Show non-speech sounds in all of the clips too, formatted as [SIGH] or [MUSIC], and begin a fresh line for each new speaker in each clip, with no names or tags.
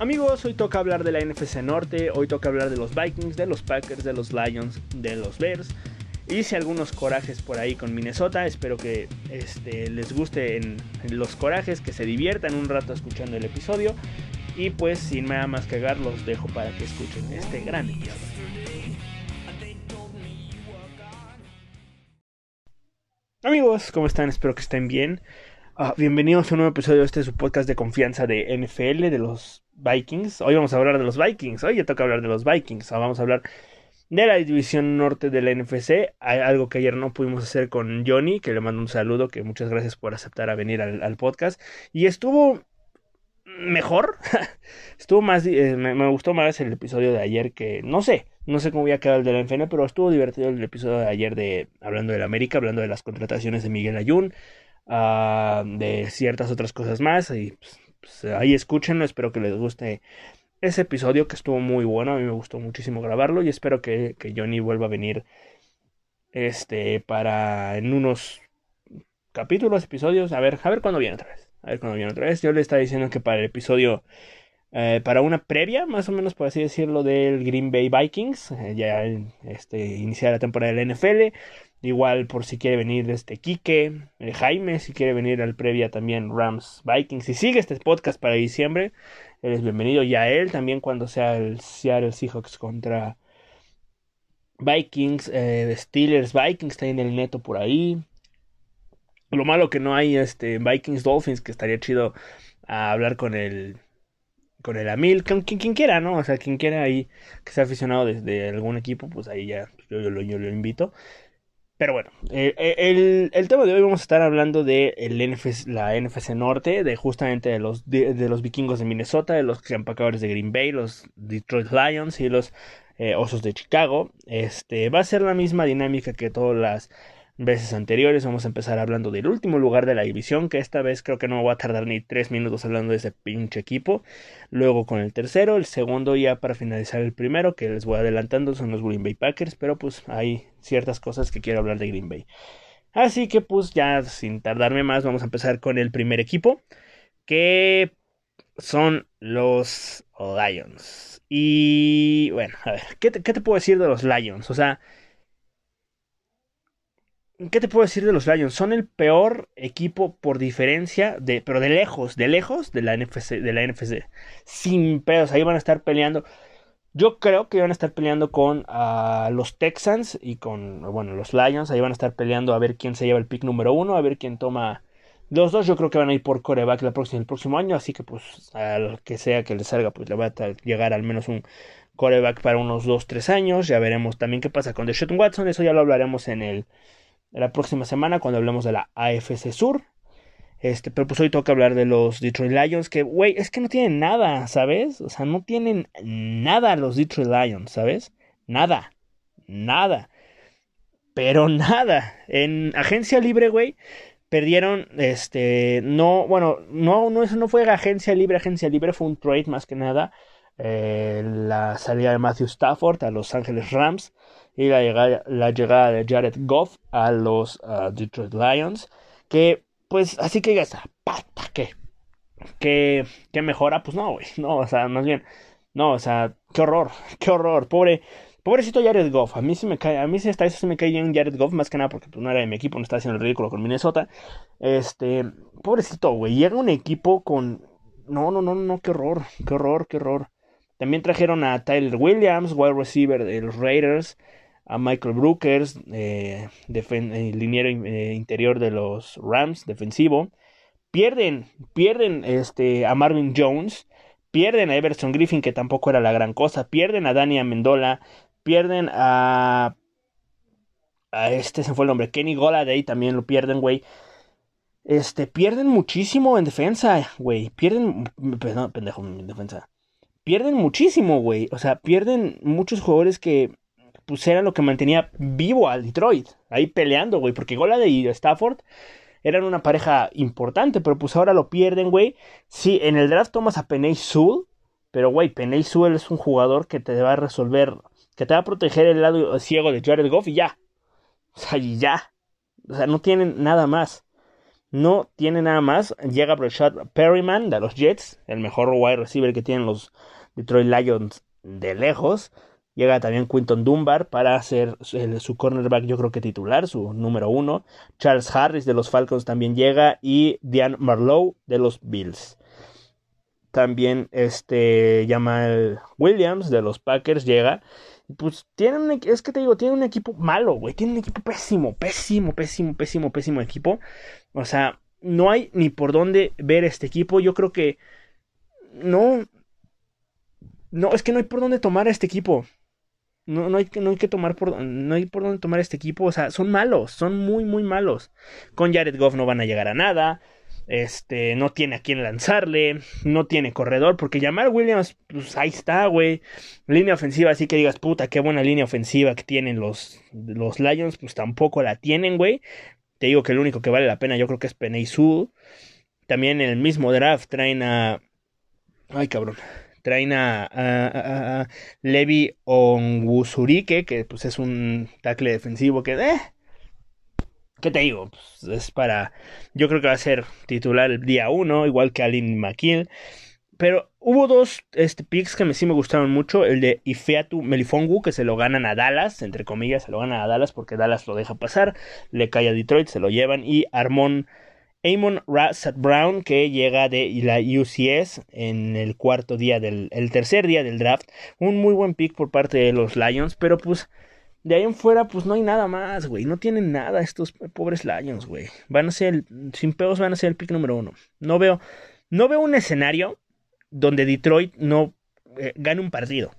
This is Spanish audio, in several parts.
Amigos, hoy toca hablar de la NFC Norte, hoy toca hablar de los Vikings, de los Packers, de los Lions, de los Bears. Hice algunos corajes por ahí con Minnesota, espero que este, les guste en, los corajes, que se diviertan un rato escuchando el episodio. Y pues sin nada más que hagar, los dejo para que escuchen este gran episodio. Amigos, ¿cómo están? Espero que estén bien. Ah, bienvenidos a un nuevo episodio de este su podcast de confianza de NFL de los Vikings. Hoy vamos a hablar de los Vikings. Hoy ya toca hablar de los Vikings. vamos a hablar de la división norte de la NFC. Hay algo que ayer no pudimos hacer con Johnny, que le mando un saludo, que muchas gracias por aceptar a venir al, podcast. Y estuvo mejor. [LAUGHS] estuvo más. Eh, me, gustó más el episodio de ayer que. No sé. No sé cómo voy a quedar el de la NFL, pero estuvo divertido el episodio de ayer de hablando del América, hablando de las contrataciones de Miguel Ayun. Ah, de ciertas otras cosas más. Y pues, pues, ahí escúchenlo, espero que les guste ese episodio que estuvo muy bueno. A mí me gustó muchísimo grabarlo y espero que, que Johnny vuelva a venir este para en unos capítulos, episodios. A ver, a ver cuándo viene otra vez. A ver cuándo viene otra vez. Yo le estaba diciendo que para el episodio eh, para una previa, más o menos por así decirlo, del Green Bay Vikings, eh, ya este, iniciar la temporada del NFL. Igual por si quiere venir este Quique, eh, Jaime, si quiere venir al previa también Rams Vikings. Si sigue este podcast para diciembre, él es bienvenido. Y a él también cuando sea el Seattle Seahawks contra Vikings, Steelers Vikings, está en el neto por ahí. Lo malo que no hay este Vikings Dolphins, que estaría chido a hablar con el con el Amil, con quien, quiera, ¿no? O sea, quien quiera ahí que sea aficionado desde algún equipo, pues ahí ya yo, yo, lo invito. Pero bueno, eh, eh, el, tema de hoy vamos a estar hablando de el la NFC Norte, de justamente de los, de, los vikingos de Minnesota, de los empacadores de Green Bay, los Detroit Lions y los eh, Osos de Chicago. Este, va a ser la misma dinámica que todas las veces anteriores. Vamos a empezar hablando del último lugar de la división, que esta vez creo que no me voy a tardar ni tres minutos hablando de ese pinche equipo. Luego con el tercero, el segundo ya para finalizar el primero, que les voy adelantando, son los Green Bay Packers, pero pues hay ciertas cosas que quiero hablar de Green Bay. Así que pues ya sin tardarme más, vamos a empezar con el primer equipo, que son los Lions. Y bueno, a ver, ¿qué te, qué te puedo decir de los Lions? O sea, ¿Qué te puedo decir de los Lions? Son el peor equipo por diferencia, de, pero de lejos, de lejos de la NFC, de la NFC. Sin pedos, ahí van a estar peleando. Yo creo que van a estar peleando con uh, los Texans y con, bueno, los Lions. Ahí van a estar peleando a ver quién se lleva el pick número uno, a ver quién toma. Los dos yo creo que van a ir por coreback la el próximo año, así que pues al que sea que les salga, pues le va a llegar al menos un coreback para unos 2-3 años. Ya veremos también qué pasa con Deshaun Watson, eso ya lo hablaremos en el la próxima semana cuando hablemos de la AFC Sur. Este, pero pues hoy toca hablar de los Detroit Lions, que, güey, es que no tienen nada, ¿sabes? O sea, no tienen nada los Detroit Lions, ¿sabes? Nada, nada. Pero nada. En agencia libre, güey, perdieron, este, no, bueno, no, no, eso no fue agencia libre, agencia libre, fue un trade más que nada. Eh, la salida de Matthew Stafford a Los Ángeles Rams y la llegada, la llegada de Jared Goff a los Detroit Lions. Que, pues, así que ya está. ¿Pata qué? ¿Qué, ¿Qué mejora? Pues no, güey. No, o sea, más bien. No, o sea, qué horror. Qué horror. Pobre. Pobrecito Jared Goff, a mí sí me cae, a mí sí está, eso se me cae bien Jared Goff, más que nada porque pues, no era de mi equipo, no estaba haciendo el ridículo con Minnesota. Este, pobrecito, güey, llega un equipo con, no, no, no, no, qué horror, qué horror, qué horror. También trajeron a Tyler Williams, wide receiver de los Raiders a Michael Brookers, eh, eh liniero eh, interior de los Rams, defensivo. Pierden, pierden este, a Marvin Jones, pierden a Everson Griffin, que tampoco era la gran cosa, pierden a Dani Amendola, pierden a, este se fue el nombre, Kenny Goladay, también lo pierden, güey. Este, pierden muchísimo en defensa, güey. Pierden, perdón, pendejo, en defensa. Pierden muchísimo, güey. O sea, pierden muchos jugadores que pues era lo que mantenía vivo al Detroit, ahí peleando, güey, porque Golade y Stafford eran una pareja importante, pero pues ahora lo pierden, güey. Sí, en el draft tomas a Peney Sewell, pero güey, Peney Sewell es un jugador que te va a resolver, que te va a proteger el lado ciego de Jared Goff y ya. O sea, y ya. O sea, no tienen nada más. No tiene nada más. Llega Brashad Perryman de los Jets, el mejor wide receiver que tienen los Detroit Lions de lejos. Llega también Quinton Dunbar para hacer su cornerback, yo creo que titular, su número uno. Charles Harris de los Falcons también llega. Y Diane Marlowe de los Bills. También este Jamal Williams de los Packers llega. Pues tienen, es que te digo, tiene un equipo malo, güey. Tiene un equipo pésimo, pésimo, pésimo, pésimo, pésimo equipo. O sea, no hay ni por dónde ver este equipo. Yo creo que no. No, es que no hay por dónde tomar a este equipo. No, no, hay, no hay que tomar por, no hay por dónde tomar este equipo. O sea, son malos, son muy, muy malos. Con Jared Goff no van a llegar a nada. Este, no tiene a quién lanzarle, no tiene corredor, porque llamar Williams, pues ahí está, güey. Línea ofensiva, así que digas, puta, qué buena línea ofensiva que tienen los, los Lions, pues tampoco la tienen, güey. Te digo que el único que vale la pena yo creo que es Peney También en el mismo draft traen a... Ay, cabrón traen a, a, Levi Onwuzurike, que pues es un tackle defensivo que, eh, ¿qué te digo? Pues es para, yo creo que va a ser titular el día 1, igual que Alin McKill. Pero hubo dos este, picks que me, sí me gustaron mucho. El de Ifeatu Melifongu, que se lo ganan a Dallas, entre comillas, se lo ganan a Dallas porque Dallas lo deja pasar. Le cae a Detroit, se lo llevan. Y Armon Amon Rassat Brown, que llega de la UCS en el cuarto día del el tercer día del draft. Un muy buen pick por parte de los Lions, pero pues de ahí en fuera, pues no hay nada más, güey. No tienen nada estos pobres Lions, güey. Van a ser, sin pedos, van a ser el pick número uno. No veo, no veo un escenario donde Detroit no eh, gane un partido.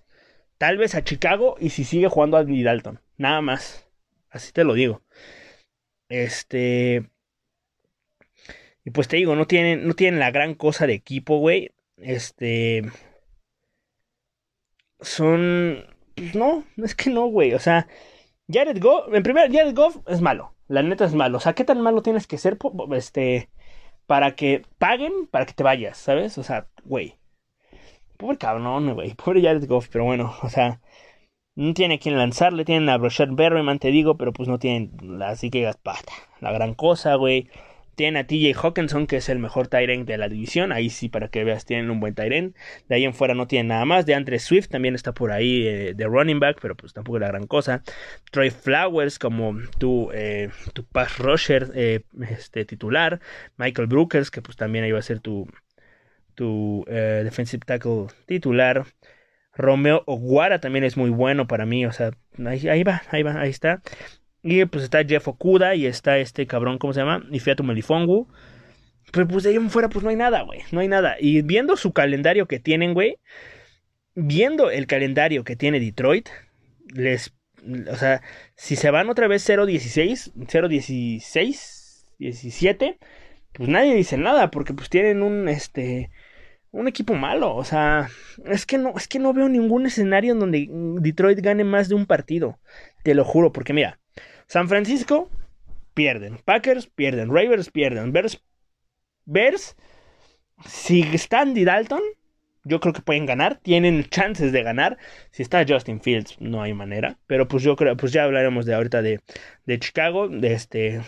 Tal vez a Chicago y si sigue jugando a Dalton. Nada más. Así te lo digo. Este. Y pues te digo, no tienen, no tienen la gran cosa de equipo, güey. Este. Son. Pues no, es que no, güey. O sea, Jared Goff. En primer, Jared Goff es malo. La neta es malo. O sea, ¿qué tan malo tienes que ser? Este. Para que paguen, para que te vayas, ¿sabes? O sea, güey. Pobre cabrón, güey. Pobre Jared Goff, pero bueno, o sea. No tiene quien lanzarle, tienen a Brashad Berryman, te digo, pero pues no tienen, así que pata, la gran cosa, güey. Tienen a TJ Hawkinson, que es el mejor Tyrant de la división. Ahí sí, para que veas, tienen un buen Tyrant. De ahí en fuera no tienen nada más. De Andre Swift también está por ahí eh, de running back, pero pues tampoco es la gran cosa. Troy Flowers como tu, eh, tu pass rusher eh, este, titular. Michael Brookers, que pues también ahí va a ser tu, tu defensive tackle titular. Romeo Oguara también es muy bueno para mí, o sea, ahí va, ahí va, ahí está. Y pues está Jeff Okuda y está este cabrón, ¿cómo se llama? Fiatu Melifongu. Pero pues de ahí en fuera pues no hay nada, güey. No hay nada. Y viendo su calendario que tienen, güey. Viendo el calendario que tiene Detroit. Les... O sea, si se van otra vez 0-16, 0-16, 17. Pues nadie dice nada porque pues tienen un, este... Un equipo malo, o sea, es que no, es que no veo ningún escenario en donde Detroit gane más de un partido. Te lo juro, porque mira, San Francisco, pierden. Packers, pierden. Ravens, pierden. Bears, Bears, si está Andy Dalton, yo creo que pueden ganar. Tienen chances de ganar. Si está Justin Fields, no hay manera. Pero pues yo creo, pues ya hablaremos de ahorita de, de Chicago, de este,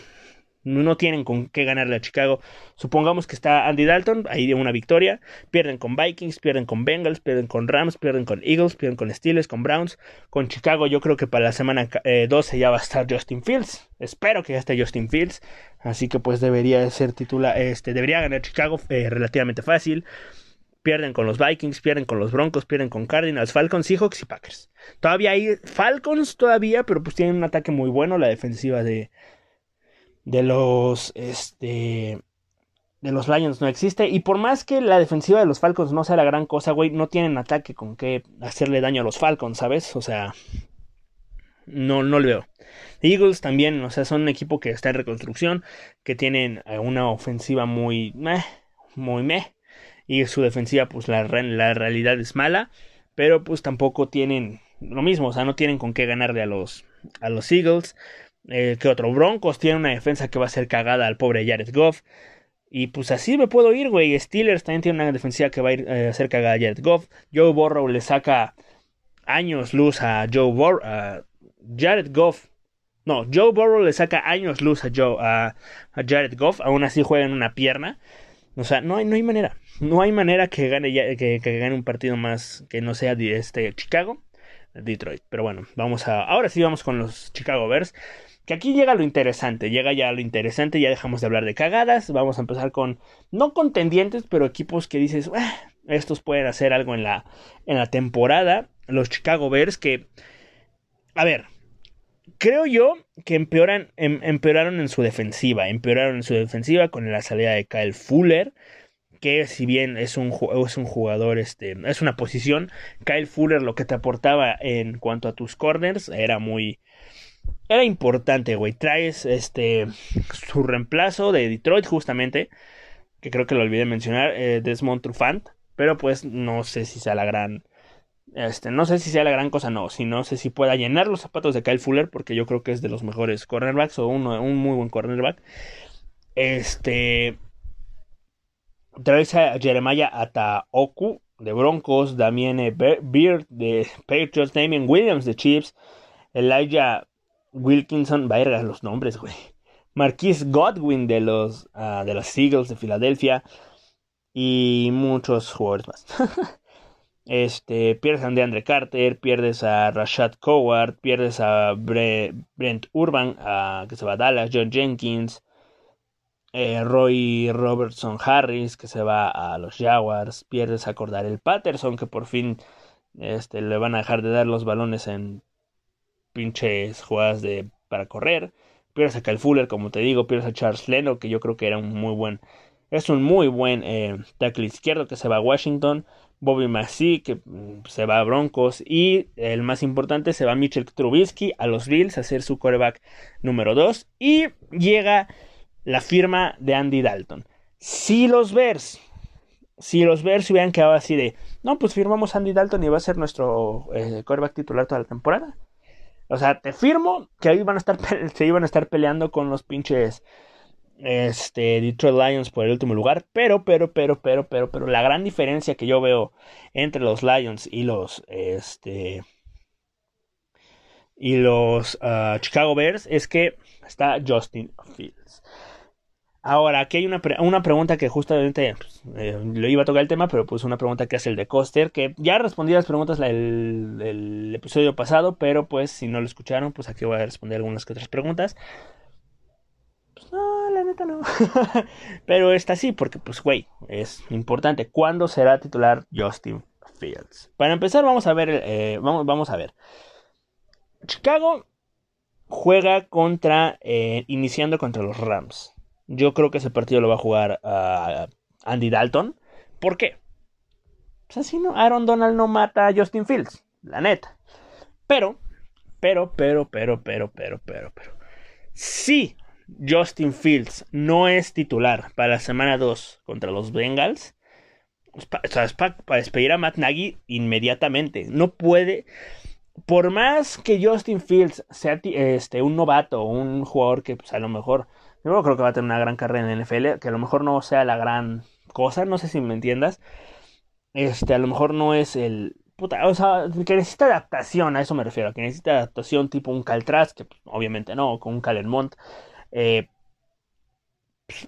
no tienen con qué ganarle a Chicago. Supongamos que está Andy Dalton, ahí de una victoria. Pierden con Vikings, pierden con Bengals, pierden con Rams, pierden con Eagles, pierden con Steelers, con Browns. Con Chicago yo creo que para la semana 12 eh, ya va a estar Justin Fields. Espero que ya esté Justin Fields. Así que pues debería ser titular, este, debería ganar Chicago eh, relativamente fácil. Pierden con los Vikings, pierden con los Broncos, pierden con Cardinals, Falcons, Seahawks y Packers. Todavía hay Falcons todavía, pero pues tienen un ataque muy bueno. La defensiva de, de los este de los Lions no existe y por más que la defensiva de los Falcons no sea la gran cosa, güey, no tienen ataque con que hacerle daño a los Falcons, ¿sabes? O sea, no no lo veo. Eagles también, o sea, son un equipo que está en reconstrucción, que tienen eh, una ofensiva muy meh, muy meh y su defensiva pues la, la realidad es mala, pero pues tampoco tienen lo mismo, o sea, no tienen con qué ganarle a los a los Eagles. Eh, que otro Broncos tiene una defensa que va a ser cagada al pobre Jared Goff. Y pues así me puedo ir, güey. Steelers también tiene una defensiva que va a, ir, eh, a ser cagada a Jared Goff. Joe Burrow le saca años luz a Joe Burrow. Jared Goff No, Joe Burrow le saca años luz a, Joe, a, Jared Goff, aún así juega en una pierna. O sea, no hay, no hay manera. No hay manera que gane, que, gane un partido más que no sea este Chicago, Detroit. Pero bueno, vamos a. Ahora sí vamos con los Chicago Bears. Que aquí llega lo interesante, llega ya lo interesante, ya dejamos de hablar de cagadas, vamos a empezar con, no contendientes, pero equipos que dices, ah, estos pueden hacer algo en la, en la temporada, los Chicago Bears que, a ver, creo yo que empeoran, em, empeoraron en su defensiva, empeoraron en su defensiva con la salida de Kyle Fuller, que si bien es un, es un jugador, este, es una posición, Kyle Fuller lo que te aportaba en cuanto a tus corners era muy, era importante, güey. Traes este su reemplazo de Detroit, justamente. Que creo que lo olvidé mencionar. Eh, Desmond Trufant. Pero pues no sé si sea la gran. Este, no sé si sea la gran cosa, no. Si no sé si pueda llenar los zapatos de Kyle Fuller. Porque yo creo que es de los mejores cornerbacks. O uno, un muy buen cornerback. Este. Traes a Jeremiah Ataoku de Broncos, Damien Beard de Patriots, Damien Williams de Chiefs, Elijah Wilkinson, vaya los nombres, güey. Marquis Godwin de los, uh, de los Eagles de Filadelfia. Y muchos jugadores más. [LAUGHS] este, pierdes a Andre Carter, pierdes a Rashad Coward, pierdes a Brent Urban, que se va a Dallas, John Jenkins, eh, Roy Robertson Harris, que se va a los Jaguars, pierdes a el Patterson, que por fin este, le van a dejar de dar los balones en pinches jugadas de, para correr. Pierdes a Kyle Fuller, como te digo, pierdes a Charles Leno, que yo creo que era un muy buen, es un muy buen eh, tackle izquierdo que se va a Washington. Bobby Massey, que mm, se va a Broncos. Y el más importante, se va Mitchell Trubisky a los Bills a hacer su coreback número 2. Y llega la firma de Andy Dalton. Si los Bears, si los Bears hubieran quedado así de, no, pues firmamos a Andy Dalton y va a ser nuestro eh, coreback titular toda la temporada. O sea, te firmo que ahí van a estar, [LAUGHS] se iban a estar peleando con los pinches este, Detroit Lions por el último lugar. Pero, pero, pero, pero, pero, pero, la gran diferencia que yo veo entre los Lions y los, este, y los ah, Chicago Bears es que está Justin Fields. Ahora, aquí hay una, una pregunta que justamente pues, eh, lo iba a tocar el tema, pero pues una pregunta que hace el de Coster, que ya respondí las preguntas el, el, episodio pasado, pero pues si no lo escucharon, pues aquí voy a responder algunas que otras preguntas. Pues no, la neta no. [LAUGHS] pero esta sí, porque pues güey, es importante. ¿Cuándo será titular Justin Fields? Para empezar, vamos a ver, eh, vamos, vamos a ver. Chicago juega contra, eh, iniciando contra los Rams. Yo creo que ese partido lo va a jugar a Andy Dalton. ¿Por qué? Pues así no, Aaron Donald no mata a Justin Fields, la neta. Pero, pero, pero, pero, pero, pero, pero, pero. Si Justin Fields no es titular para la semana 2 contra los Bengals, pues es para, despedir a Matt Nagy inmediatamente. No puede. Por más que Justin Fields sea este, un novato, un jugador que pues, a lo mejor yo creo que va a tener una gran carrera en NFL, que a lo mejor no sea la gran cosa, no sé si me entiendas. Este, a lo mejor no es el. Puta, o sea, que necesita adaptación, a eso me refiero, que necesita adaptación tipo un Caltraz, que pues, obviamente no, con un Calermont. Eh,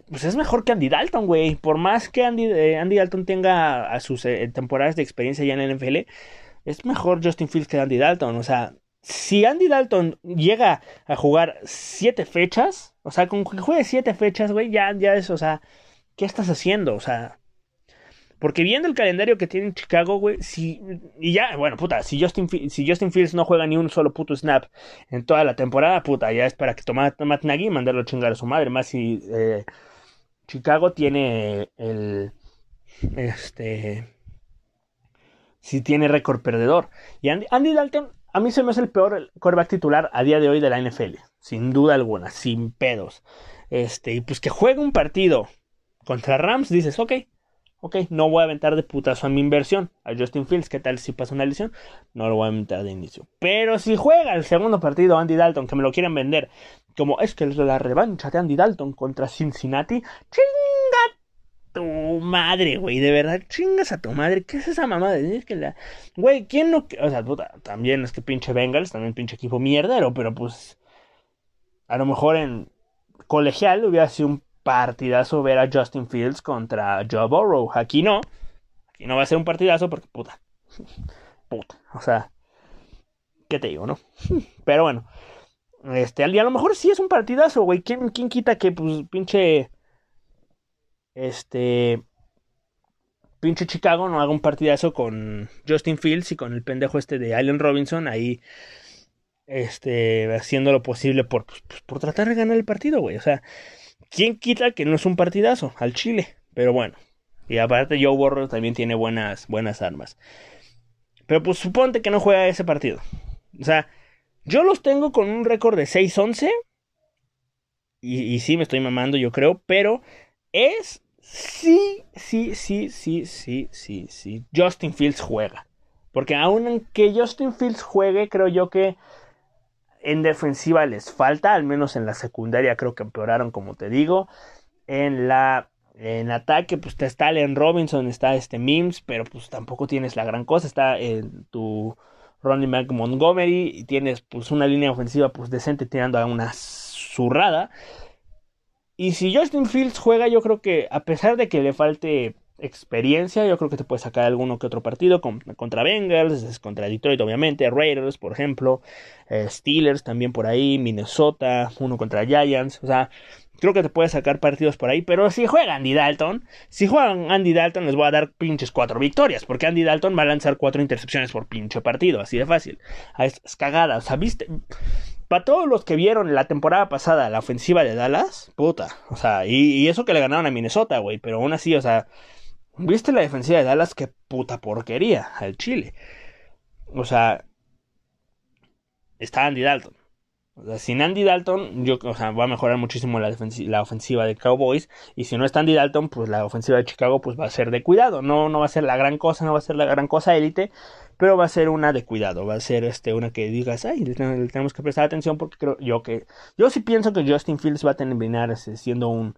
pues es mejor que Andy Dalton, güey. Por más que Andy, eh, Andy Dalton tenga sus eh, temporadas de experiencia ya en el NFL, es mejor Justin Fields que Andy Dalton. O sea, si Andy Dalton llega a jugar siete fechas, o sea, con que juegue siete fechas, güey, ya, ya es, o sea, ¿qué estás haciendo? O sea, porque viendo el calendario que tiene Chicago, güey, si, y ya, bueno, puta, si Justin, si Justin Fields no juega ni un solo puto snap en toda la temporada, puta, ya es para que tome Matt Nagy y mandarlo a chingar a su madre, más si eh, Chicago tiene el, este, si tiene récord perdedor. Y Andy, Andy Dalton a mí se me hace el peor quarterback titular a día de hoy de la NFL. Sin duda alguna, sin pedos. Este, y pues que juegue un partido contra Rams, dices, ok, ok, no voy a aventar de putazo a mi inversión. A Justin Fields, ¿qué tal si pasa una lesión? No lo voy a aventar de inicio. Pero si juega el segundo partido Andy Dalton, que me lo quieren vender, como es que es la revancha de Andy Dalton contra Cincinnati, chinga tu madre, güey. De verdad, chingas a tu madre. ¿Qué es esa mamada? La. Güey, ¿quién no.? O sea, puta, también es que pinche Bengals, también pinche equipo mierdero, pero pues. A lo mejor en colegial hubiera sido un partidazo ver a Justin Fields contra Joe Burrow. Aquí no. Aquí no va a ser un partidazo porque puta. [LAUGHS] Puta. O sea, ¿qué te digo, no? [LAUGHS] Pero bueno. Este, a lo mejor sí es un partidazo, güey. ¿Quién, ¿Quién quita que, pues, pinche. Este. Pinche Chicago no haga un partidazo con Justin Fields y con el pendejo este de Allen Robinson ahí. Este, haciendo lo posible por, pues, por tratar de ganar el partido, güey. O sea, ¿quién quita que no es un partidazo al Chile? Pero bueno. Y aparte Joe Burrow también tiene buenas, buenas armas. Pero pues suponte que no juega ese partido. O sea, yo los tengo con un récord de 6-11. Y, y sí, me estoy mamando, yo creo. Pero es sí, sí, sí, sí, sí, sí, sí. Justin Fields juega. Porque aunque Justin Fields juegue, creo yo que en defensiva les falta, al menos en la secundaria creo que empeoraron, como te digo. En la en ataque, pues está Allen Robinson, está este Mims, pero pues tampoco tienes la gran cosa. Está en tu Ronnie Mac Montgomery y tienes pues una línea ofensiva pues decente tirando a una zurrada. Y si Justin Fields juega, yo creo que a pesar de que le falte experiencia, yo creo que te puede sacar alguno que otro partido contra Bengals, contra Detroit obviamente, Raiders por ejemplo, eh, Steelers también por ahí, Minnesota, uno contra Giants, o sea, creo que te puede sacar partidos por ahí, pero si juega Andy Dalton, si juegan Andy Dalton les voy a dar pinches cuatro victorias, porque Andy Dalton va a lanzar cuatro intercepciones por pinche partido, así de fácil, ah, es, es cagada, o sea, viste... Para todos los que vieron la temporada pasada la ofensiva de Dallas, puta. O sea, y, y eso que le ganaron a Minnesota, güey. Pero aún así, o sea, ¿Viste la defensiva de Dallas? Qué puta porquería al Chile. O sea, está Andy Dalton. O sea, sin Andy Dalton, yo, o sea, va a mejorar muchísimo la, la, ofensiva de Cowboys. Y si no está Andy Dalton, pues la ofensiva de Chicago, pues va a ser de cuidado. No, no va a ser la gran cosa, no va a ser la gran cosa élite, pero va a ser una de cuidado. Va a ser este, una que digas, ay, le, tenemos que prestar atención porque creo yo que, yo sí pienso que Justin Fields va a terminar este, siendo un,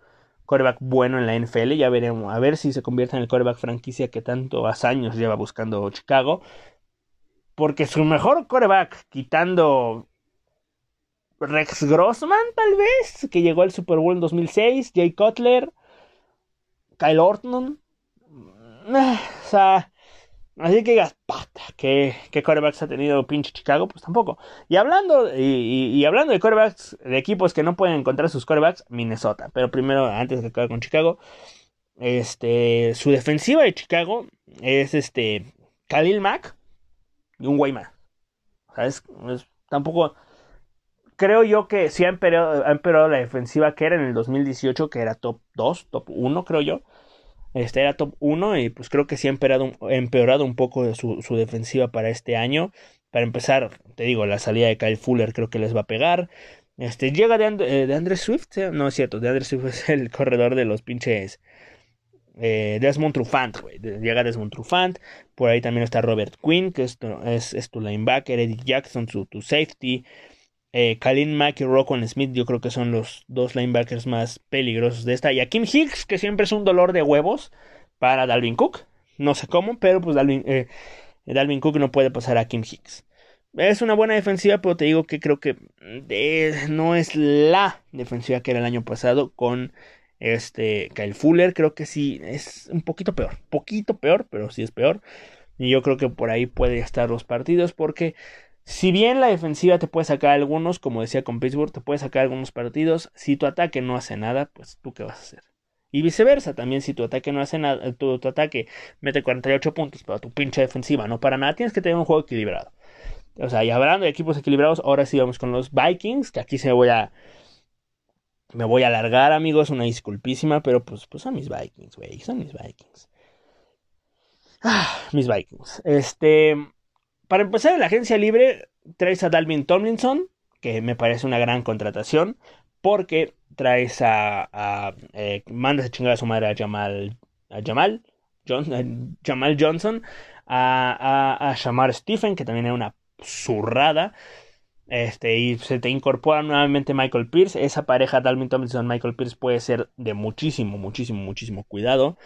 coreback bueno en la NFL. Ya veremos, a ver si se convierte en el coreback franquicia que tantos años lleva buscando Chicago. Porque su mejor coreback, quitando Rex Grossman, tal vez, que llegó al Super Bowl en 2006, Jay Cutler, Kyle Orton. O sea, Así que digas, pata, ¿qué, qué corebacks ha tenido pinche Chicago? Pues tampoco. Y hablando, y, hablando de corebacks, de equipos que no pueden encontrar sus corebacks, Minnesota. Pero primero, antes de acabar con Chicago, este, su defensiva de Chicago es este, Khalil Mack y un güey más. ¿Sabes? tampoco, creo yo que sí ha empeorado, ha empeorado la defensiva que era en el 2018, que era top 2, top 1, creo yo. Este era top 1 y pues creo que sí ha empeorado, empeorado un poco su, su, defensiva para este año. Para empezar, te digo, la salida de Kyle Fuller creo que les va a pegar. Este, llega de, And eh, de Andre Swift, no es cierto, de Andre Swift [LAUGHS] es el corredor de los pinches eh, Desmond Trufant, güey. Llega Desmond Trufant. Por ahí también está Robert Quinn, que es, es, es tu linebacker. Eddie Jackson, tu, tu safety. Eh, Kalin Mack y Rockwell Smith, yo creo que son los dos linebackers más peligrosos de esta. Y a Kim Hicks, que siempre es un dolor de huevos para Dalvin Cook. No sé cómo, pero pues Dalvin, eh, Cook no puede pasar a Kim Hicks. Es una buena defensiva, pero te digo que creo que no es la defensiva que era el año pasado con este Kyle Fuller. Creo que sí es un poquito peor, poquito peor, pero sí es peor. Y yo creo que por ahí puede estar los partidos porque si bien la defensiva te puede sacar algunos, como decía con Pittsburgh, te puede sacar algunos partidos, si tu ataque no hace nada, pues tú qué vas a hacer. Y viceversa, también si tu ataque no hace nada, tu, tu ataque mete 48 puntos, pero tu pinche defensiva no para nada, tienes que tener un juego equilibrado. O sea, y hablando de equipos equilibrados, ahora sí vamos con los Vikings, que aquí se voy a me voy a alargar, amigos, una disculpísima, pero pues, pues son mis Vikings, güey, son mis Vikings. Ah, mis Vikings. Este, para empezar, en la agencia libre traes a Dalvin Tomlinson, que me parece una gran contratación, porque traes a. a eh, mandas a chingar a su madre a Jamal. A Jamal, Jamal Johnson, a, a, a Stephen, que también es una zurrada. Este, y se te incorpora nuevamente Michael Pierce. Esa pareja Dalvin Tomlinson-Michael Pierce puede ser de muchísimo, muchísimo, muchísimo cuidado.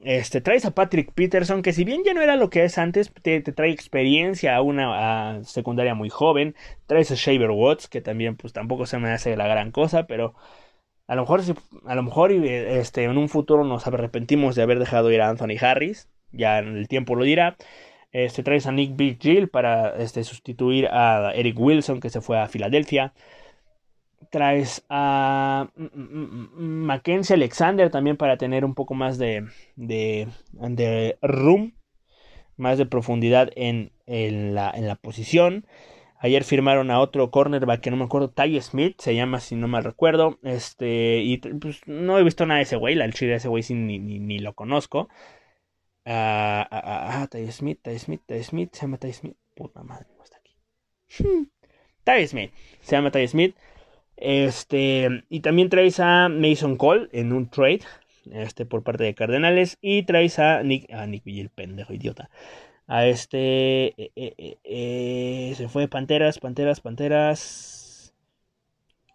Este, traes a Patrick Peterson, que si bien ya no era lo que es antes, te, trae experiencia a una secundaria muy joven. Traes a Shaver Watts, que también pues tampoco se me hace la gran cosa, pero a lo mejor, a lo mejor este, en un futuro nos arrepentimos de haber dejado ir a Anthony Harris. Ya el tiempo lo dirá. Este, traes a Nick Big Jill para este, sustituir a Eric Wilson, que se fue a Filadelfia traes a mm, mm, mm, Mackenzie Alexander también para tener un poco más de, de, de room, más de profundidad en, en, la, en, la, posición. Ayer firmaron a otro cornerback que no me acuerdo, Ty Smith, se llama si no mal recuerdo. Este, y pues no he visto nada de ese güey, la chile de ese güey ni, ni, ni, lo conozco. Ah, ah, ah, ah, Ty Smith, Ty Smith, Ty Smith, se llama Ty Smith. Puta madre, no está aquí. [LAUGHS] Ty Smith, se llama Ty Smith. Este, y también traes a Mason Cole en un trade este, por parte de Cardenales. Y traes a Nick, a Nick Villa, pendejo idiota. A este, eh, eh, eh, se fue Panteras, Panteras, Panteras.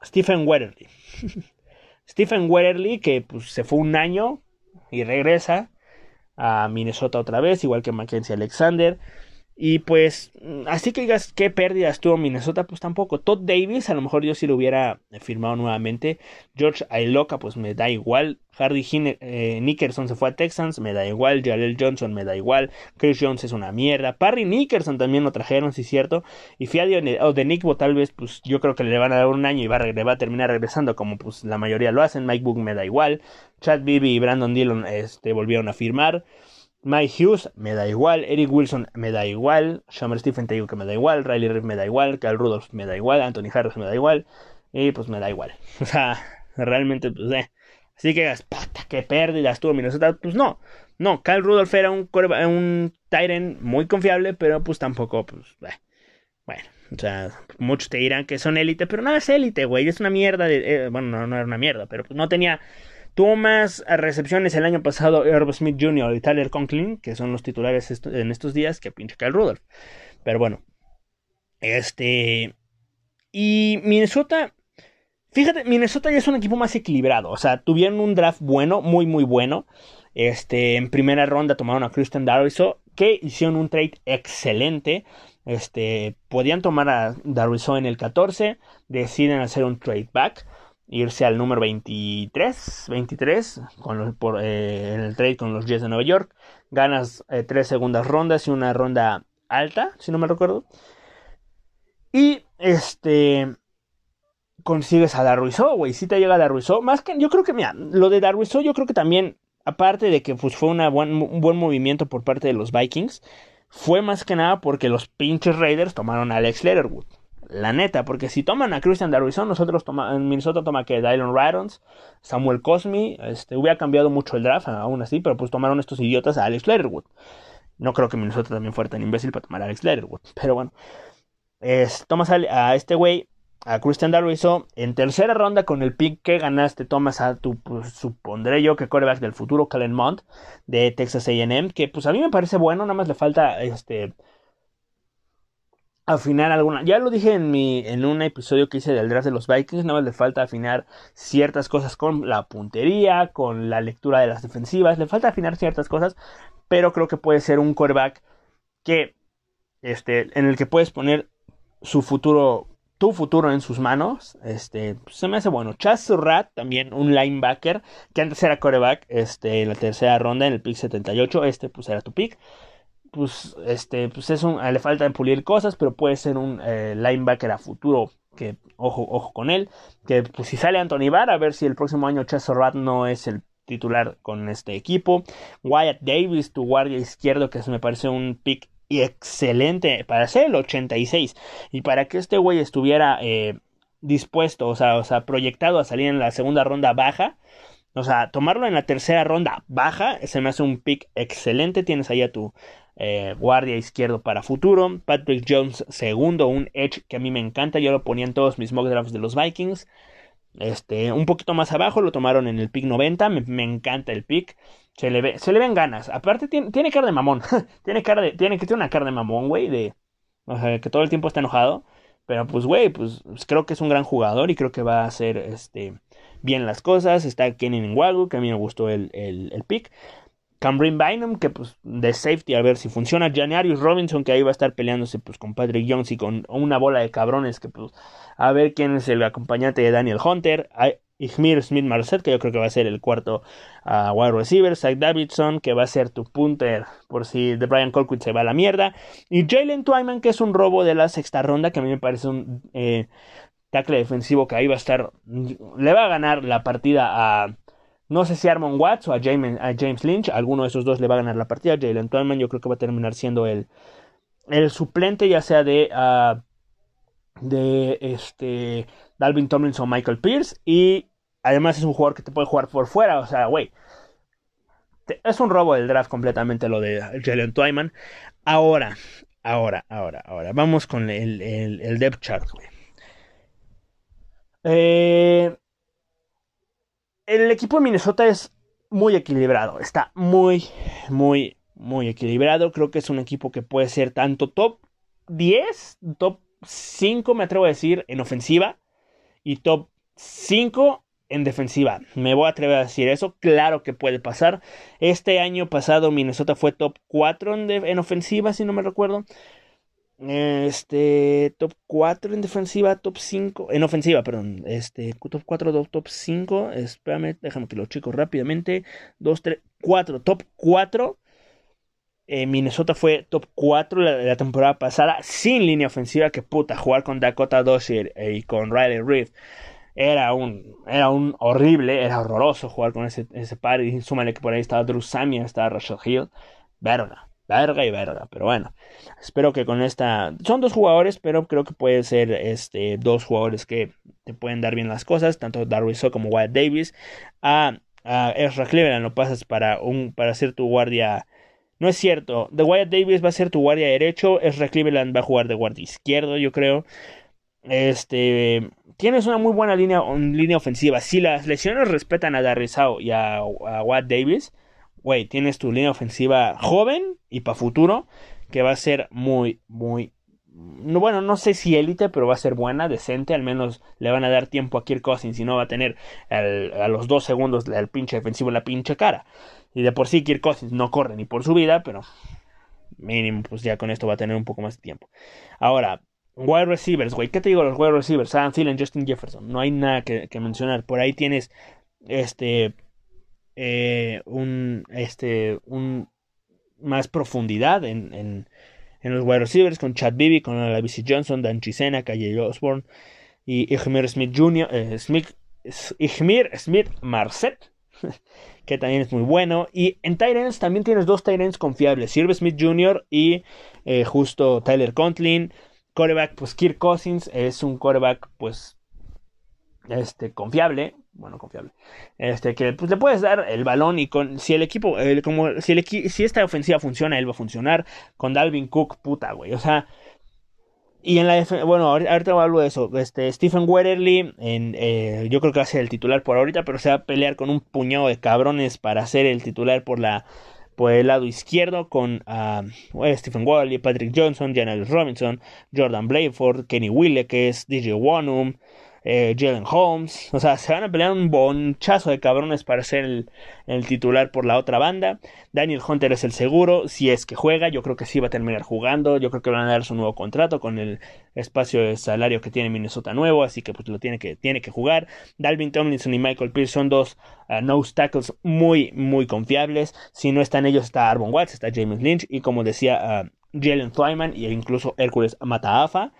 Stephen Wetterly. [LAUGHS] Stephen Wetterly, que pues, se fue un año y regresa a Minnesota otra vez, igual que Mackenzie Alexander. Y pues, mm, así que digas qué pérdidas tuvo Minnesota, pues tampoco. Todd Davis, a lo mejor yo sí lo hubiera firmado nuevamente. George Ailoka, pues me da igual. Hardy eh, Nickerson se fue a Texans, me da igual. Jaleel Johnson me da igual. Chris Jones es una mierda. Parry Nickerson también lo trajeron, sí es cierto. Y Fiadio o de Nickbo, tal vez, pues yo creo que le van a dar un año y va a, terminar regresando, como pues la mayoría lo hacen. Mike Book me da igual. Chad Bibi y Brandon Dillon este, volvieron a firmar. Mike Hughes me da igual, Eric Wilson me da igual, Shamar Stephen te digo que me da igual, Riley Reef me da igual, Cal Rudolph me da igual, Anthony Harris me da igual, y pues me da igual. [LAUGHS] O sea, realmente, pues, eh. Así que, pata, qué pérdidas tuvo Minnesota. Pues no, no, Cal Rudolph era un, un Tyrant muy confiable, pero pues tampoco, pues, eh. bueno. O sea, muchos te dirán que son élite, pero no es élite, güey. Es una mierda de. Eh, bueno, no, no era una mierda, pero pues no tenía Tuvo más recepciones el año pasado Herb Smith Jr. y Tyler Conklin, que son los titulares en estos días, que pinche Kyle Rudolph. Pero bueno. Este. Y Minnesota. Fíjate, Minnesota ya es un equipo más equilibrado. O sea, tuvieron un draft bueno, muy, muy bueno. Este, en primera ronda tomaron a Christian Darviso, que hicieron un trade excelente. Este, podían tomar a Darviso en el 14, deciden hacer un trade back irse al número 23, 23 con eh, en el trade con los Jets de Nueva York. Ganas eh, tres segundas rondas y una ronda alta, si no me recuerdo. Y este consigues a Darwiso, güey, si te llega Darwiso, más que yo creo que mira, lo de Darwiso yo creo que también aparte de que pues, fue una un buen movimiento por parte de los Vikings, fue más que nada porque los pinches Raiders tomaron a Alex Letterwood. La neta, porque si toman a Christian Darwison, nosotros toma, en Minnesota toma que Dylan Rydons, Samuel Cosmi, este, hubiera cambiado mucho el draft, aún así, pero pues tomaron estos idiotas a Alex Letterwood. No creo que Minnesota también fuera tan imbécil para tomar a Alex Letterwood, pero bueno. Es, tomas a, este güey, a Christian Darwison, en tercera ronda con el pick que ganaste, tomas a tu, pues, supondré yo que coreback del futuro, Kellen Mond, de Texas AM, que pues a mí me parece bueno, nada más le falta este afinar alguna. Ya lo dije en mi en un episodio que hice del draft de los Vikings, nada más le falta afinar ciertas cosas con la puntería, con la lectura de las defensivas, le falta afinar ciertas cosas, pero creo que puede ser un quarterback que este en el que puedes poner su futuro tu futuro en sus manos, este, se me hace bueno. Chaz Surratt, también un linebacker, que antes era quarterback, este, en la tercera ronda, en el pick 78, este pues era tu pick pues este pues es un le falta pulir cosas pero puede ser un eh, linebacker a futuro que ojo ojo con él que pues si sale Anthony Barr a ver si el próximo año Chester Rat no es el titular con este equipo Wyatt Davis tu guardia izquierdo que me parece un pick excelente para ser el 86 y para que este güey estuviera eh, dispuesto o sea, o sea proyectado a salir en la segunda ronda baja o sea, tomarlo en la tercera ronda baja se me hace un pick excelente. Tienes ahí a tu eh, guardia izquierdo para futuro. Patrick Jones segundo, un edge que a mí me encanta. Yo lo ponía en todos mis mock drafts de los Vikings. Este, un poquito más abajo lo tomaron en el pick 90. Me, encanta el pick. Se le, ve, se le ven ganas. Aparte, tiene, tiene cara de mamón. [LAUGHS] tiene cara de. Tiene que una cara de mamón, güey. De. O sea, que todo el tiempo está enojado. Pero pues, güey, pues creo que es un gran jugador y creo que va a hacer este, bien las cosas. Está Kenny Wagu, que a mí me gustó el, el, el pick. Cameron Bynum, que pues de safety, a ver si funciona. Janarius Robinson, que ahí va a estar peleándose pues con Patrick Jones y con una bola de cabrones, que pues a ver quién es el acompañante de Daniel Hunter. Ihmir Smith Marset, que yo creo que va a ser el cuarto uh, wide receiver. Zach Davidson, que va a ser tu punter por si de Brian Colquitt se va a la mierda. Y Jalen Twyman, que es un robo de la sexta ronda, que a mí me parece un eh, tackle defensivo que ahí va a estar. Le va a ganar la partida a. No sé si Armon Watts o a James, Lynch. Alguno de esos dos le va a ganar la partida. Jalen Twyman, yo creo que va a terminar siendo el, el suplente, ya sea de. Uh, de este Dalvin Tomlinson o Michael Pierce y Además es un jugador que te puede jugar por fuera. O sea, güey. Es un robo del draft completamente lo de Jalen Twyman. Ahora, ahora, ahora, ahora. Vamos con el, el, depth chart, güey. Eh, el equipo de Minnesota es muy equilibrado. Está muy, muy, muy equilibrado. Creo que es un equipo que puede ser tanto top 10, top 5, me atrevo a decir, en ofensiva. Y top 5 en defensiva. Me voy a atrever a decir eso. Claro que puede pasar. Este año pasado Minnesota fue top 4 en, ofensiva, si no me recuerdo. Este, top 4 en defensiva, top 5, en ofensiva, perdón. Este, top 4, top, 5. Espérame, déjame que lo checo rápidamente. 2, 3, 4, top 4. Eh, Minnesota fue top 4 la, la, temporada pasada sin línea ofensiva. Que puta, jugar con Dakota Dozier y con Riley Reed era un, era un horrible, era horroroso jugar con ese, ese par. Y súmale que por ahí estaba Drew Samia, estaba Rashad Hill. Verga, verga y verga. Pero bueno, espero que con esta. Son dos jugadores, pero creo que pueden ser este, dos jugadores que te pueden dar bien las cosas. Tanto Darwin como Wyatt Davis. A, a Ezra Cleveland lo pasas para, un, para ser tu guardia. No es cierto. The Wyatt Davis va a ser tu guardia derecho. Ezra Cleveland va a jugar de guardia izquierdo, yo creo. Este tienes una muy buena línea, línea ofensiva. Si las lesiones respetan a Darrizao y a, Watt Davis, güey, tienes tu línea ofensiva joven y para futuro que va a ser muy, muy. Bueno, no sé si élite, pero va a ser buena, decente. Al menos le van a dar tiempo a Kirk Cousins y no va a tener a los dos segundos el pinche defensivo en la pinche cara. Y de por sí Kirk Cousins no corre ni por su vida, pero mínimo, pues ya con esto va a tener un poco más de tiempo. Ahora, Wide receivers, güey. ¿Qué te digo los wide receivers? Adam Thielen, Justin Jefferson. No hay nada que, mencionar. Por ahí tienes este eh, un este un más profundidad en, en, los wide receivers con Chad Bibi, con Alavisi Johnson, Dan Chisena, Calle Osborne y Ihmir Smith Jr. Eh, Smith, Smith Marset [LAUGHS] que también es muy bueno. Y en Tyrants también tienes dos Tyrants confiables, Sirve Smith Jr. y eh, justo Tyler Contlin. Coreback, pues Kirk Cousins es un coreback, pues, este, confiable, bueno, confiable, este, que pues le puedes dar el balón y con, si el equipo, como, si, el, si esta ofensiva funciona, él va a funcionar, con Dalvin Cook, puta, güey, o sea, y en la bueno, ahorita hablo de eso. Este, Stephen Wetterly, en, eh, yo creo que va a ser el titular por ahorita, pero se va a pelear con un puñado de cabrones para ser el titular por la por el lado izquierdo con uh, Stephen Wally, Patrick Johnson, Janelle Robinson, Jordan Blayford, Kenny Wille, que es DJ Wanum, eh, Jalen Holmes. O sea, se van a pelear un bonchazo de cabrones para ser el, titular por la otra banda. Daniel Hunter es el seguro, si es que juega. Yo creo que sí va a terminar jugando. Yo creo que van a dar su nuevo contrato con el espacio de salario que tiene Minnesota nuevo. Así que pues lo tiene que, tiene que jugar. Dalvin Tomlinson y Michael Pierce son dos uh, nose tackles muy, muy confiables. Si no están ellos, está Arbon Watts, está James Lynch. Y como decía uh, Jalen Twyman e incluso Hércules Mataafa.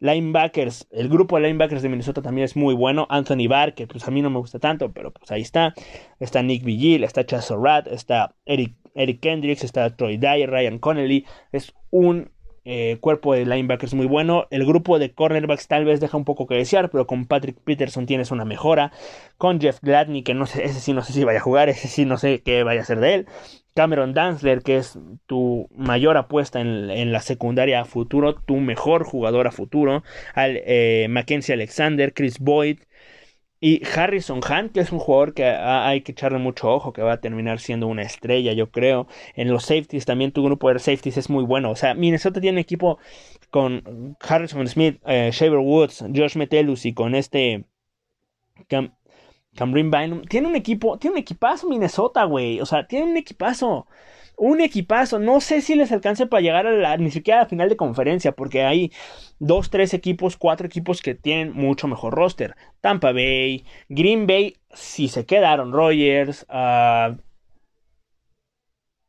Linebackers, el grupo de linebackers de Minnesota también es muy bueno. Anthony Barr, que pues a mí no me gusta tanto, pero pues ahí está. Está Nick Vigil, está Chaz Rat, está Eric, Eric Kendricks, está Troy Dyer, Ryan Connelly. Es un eh, cuerpo de linebackers muy bueno. El grupo de cornerbacks tal vez deja un poco que desear, pero con Patrick Peterson tienes una mejora. Con Jeff Gladney, que no sé, ese sí no sé si vaya a jugar, ese sí no sé qué vaya a hacer de él. Cameron Danzler, que es tu mayor apuesta en, la secundaria a futuro, tu mejor jugador a futuro, al, eh, Mackenzie Alexander, Chris Boyd y Harrison Hunt, que es un jugador que hay que echarle mucho ojo, que va a terminar siendo una estrella, yo creo. En los safeties también tu grupo de safeties es muy bueno. O sea, Minnesota tiene equipo con Harrison Smith, eh, Shaver Woods, Josh Metellus y con este Cameron Bynum. Tiene un equipo, tiene un equipazo Minnesota, güey. O sea, tiene un equipazo. Un equipazo. No sé si les alcance para llegar a la, ni siquiera a la final de conferencia, porque hay dos, tres equipos, cuatro equipos que tienen mucho mejor roster. Tampa Bay, Green Bay, si se quedaron Rogers, uh,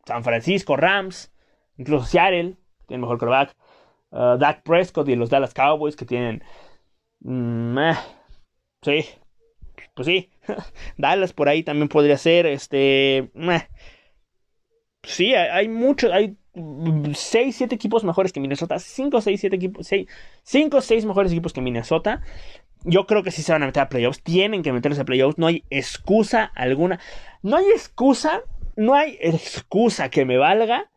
San Francisco, Rams, incluso Seattle, tiene mejor quarterback. Uh, Dak Prescott y los Dallas Cowboys que tienen. Mm, eh, sí, pues sí. [LAUGHS] Dallas por ahí también podría ser. Este. Meh. Sí, hay, muchos. Hay 6, 7 equipos mejores que Minnesota. 5, 6, 7 equipos. 5, 6 mejores equipos que Minnesota. Yo creo que sí se van a meter a playoffs. Tienen que meterse a playoffs. No hay excusa alguna. No hay excusa. No hay excusa que me valga